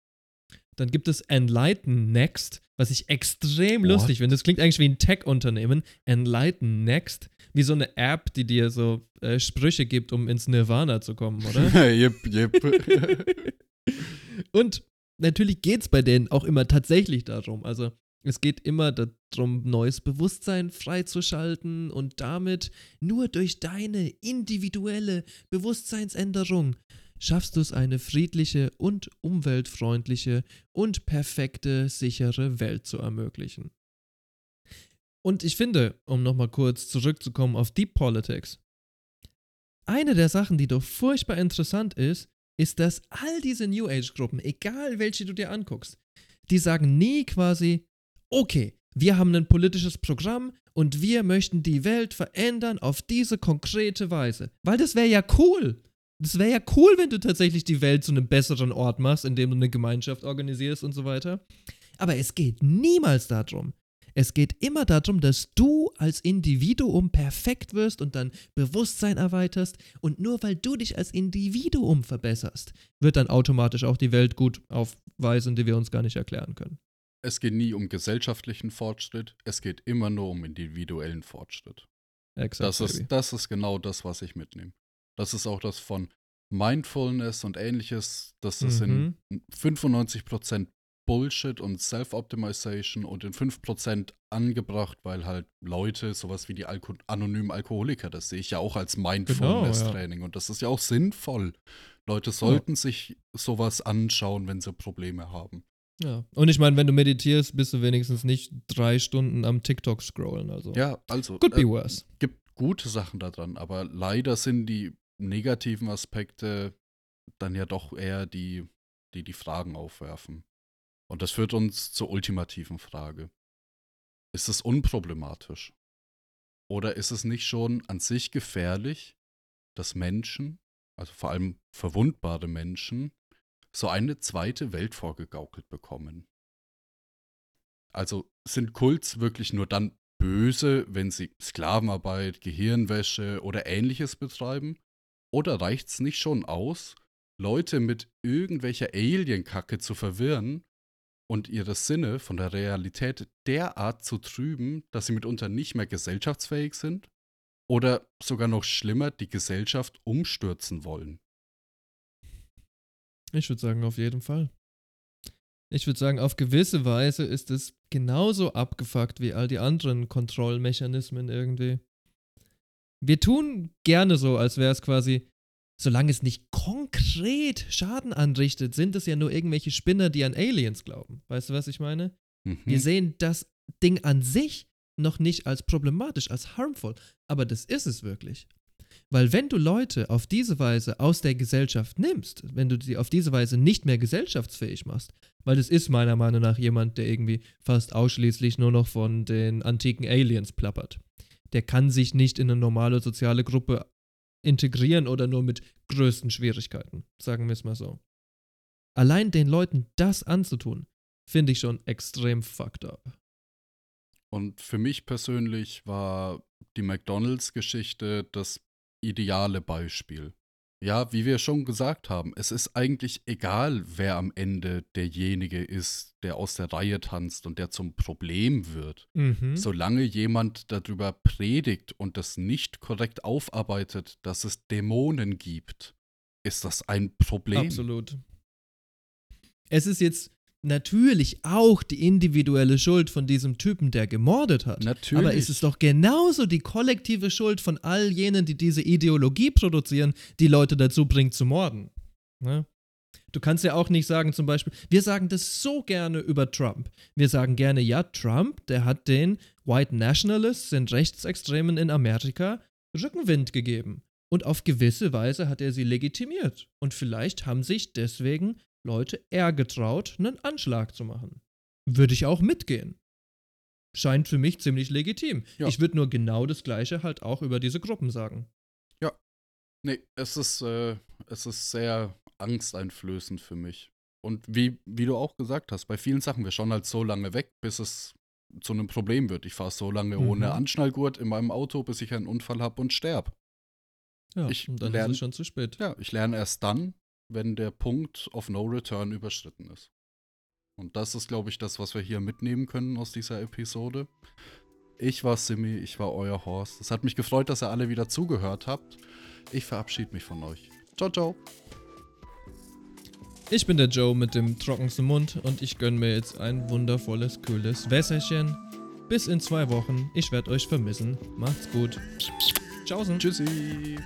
Dann gibt es Enlighten Next, was ich extrem What? lustig finde. Das klingt eigentlich wie ein Tech-Unternehmen. Enlighten Next, wie so eine App, die dir so äh, Sprüche gibt, um ins Nirvana zu kommen, oder? *laughs* yep, yep. *laughs* Und natürlich geht es bei denen auch immer tatsächlich darum. Also es geht immer darum, neues Bewusstsein freizuschalten und damit nur durch deine individuelle Bewusstseinsänderung schaffst du es, eine friedliche und umweltfreundliche und perfekte, sichere Welt zu ermöglichen. Und ich finde, um nochmal kurz zurückzukommen auf Deep Politics, eine der Sachen, die doch furchtbar interessant ist, ist, dass all diese New Age-Gruppen, egal welche du dir anguckst, die sagen nie quasi, okay, wir haben ein politisches Programm und wir möchten die Welt verändern auf diese konkrete Weise. Weil das wäre ja cool. Das wäre ja cool, wenn du tatsächlich die Welt zu einem besseren Ort machst, indem du eine Gemeinschaft organisierst und so weiter. Aber es geht niemals darum. Es geht immer darum, dass du als Individuum perfekt wirst und dann Bewusstsein erweiterst. Und nur weil du dich als Individuum verbesserst, wird dann automatisch auch die Welt gut auf Weisen, die wir uns gar nicht erklären können. Es geht nie um gesellschaftlichen Fortschritt, es geht immer nur um individuellen Fortschritt. Exakt. Das ist, das ist genau das, was ich mitnehme. Das ist auch das von Mindfulness und ähnliches. Das ist Mhm. in 95% Bullshit und Self-Optimization und in 5% angebracht, weil halt Leute, sowas wie die Alko anonymen Alkoholiker, das sehe ich ja auch als Mindfulness-Training und das ist ja auch sinnvoll. Leute sollten sich sowas anschauen, wenn sie Probleme haben. Ja. Und ich meine, wenn du meditierst, bist du wenigstens nicht drei Stunden am TikTok scrollen. Also. Ja, also. Could be äh, worse. gibt gute Sachen daran, aber leider sind die negativen Aspekte dann ja doch eher die, die die Fragen aufwerfen. Und das führt uns zur ultimativen Frage. Ist es unproblematisch? Oder ist es nicht schon an sich gefährlich, dass Menschen, also vor allem verwundbare Menschen, so eine zweite Welt vorgegaukelt bekommen? Also sind Kults wirklich nur dann böse, wenn sie Sklavenarbeit, Gehirnwäsche oder ähnliches betreiben? Oder reicht es nicht schon aus, Leute mit irgendwelcher Alien-Kacke zu verwirren und ihre Sinne von der Realität derart zu trüben, dass sie mitunter nicht mehr gesellschaftsfähig sind? Oder sogar noch schlimmer, die Gesellschaft umstürzen wollen? Ich würde sagen, auf jeden Fall. Ich würde sagen, auf gewisse Weise ist es genauso abgefuckt wie all die anderen Kontrollmechanismen irgendwie. Wir tun gerne so, als wäre es quasi, solange es nicht konkret Schaden anrichtet, sind es ja nur irgendwelche Spinner, die an Aliens glauben. Weißt du, was ich meine? Wir Mhm. sehen das Ding an sich noch nicht als problematisch, als harmful, aber das ist es wirklich. Weil wenn du Leute auf diese Weise aus der Gesellschaft nimmst, wenn du sie auf diese Weise nicht mehr gesellschaftsfähig machst, weil das ist meiner Meinung nach jemand, der irgendwie fast ausschließlich nur noch von den antiken Aliens plappert. Der kann sich nicht in eine normale soziale Gruppe integrieren oder nur mit größten Schwierigkeiten, sagen wir es mal so. Allein den Leuten das anzutun, finde ich schon extrem fucked up. Und für mich persönlich war die McDonalds-Geschichte das ideale Beispiel. Ja, wie wir schon gesagt haben, es ist eigentlich egal, wer am Ende derjenige ist, der aus der Reihe tanzt und der zum Problem wird. Mhm. Solange jemand darüber predigt und das nicht korrekt aufarbeitet, dass es Dämonen gibt, ist das ein Problem. Absolut. Es ist jetzt natürlich auch die individuelle Schuld von diesem Typen, der gemordet hat. Natürlich. Aber es ist doch genauso die kollektive Schuld von all jenen, die diese Ideologie produzieren, die Leute dazu bringt zu morden. Ne? Du kannst ja auch nicht sagen, zum Beispiel, wir sagen das so gerne über Trump. Wir sagen gerne, ja, Trump, der hat den White Nationalists, den Rechtsextremen in Amerika, Rückenwind gegeben. Und auf gewisse Weise hat er sie legitimiert. Und vielleicht haben sich deswegen Leute eher getraut, einen Anschlag zu machen. Würde ich auch mitgehen. Scheint für mich ziemlich legitim. Ja. Ich würde nur genau das Gleiche halt auch über diese Gruppen sagen. Nee, es ist, äh, es ist sehr angsteinflößend für mich. Und wie, wie du auch gesagt hast, bei vielen Sachen, wir schauen halt so lange weg, bis es zu einem Problem wird. Ich fahre so lange Mhm. ohne Anschnallgurt in meinem Auto, bis ich einen Unfall habe und sterb. Ja, Ich und dann lern- ist es schon zu spät. Ja, ich lerne erst dann, wenn der Punkt of No Return überschritten ist. Und das ist, glaube ich, das, was wir hier mitnehmen können aus dieser Episode. Ich war Simi, ich war euer Horst. Es hat mich gefreut, dass ihr alle wieder zugehört habt. Ich verabschiede mich von euch. Ciao, ciao. Ich bin der Joe mit dem trockensten Mund und ich gönne mir jetzt ein wundervolles, kühles Wässerchen. Bis in zwei Wochen. Ich werde euch vermissen. Macht's gut. Tschaußen. Tschüssi.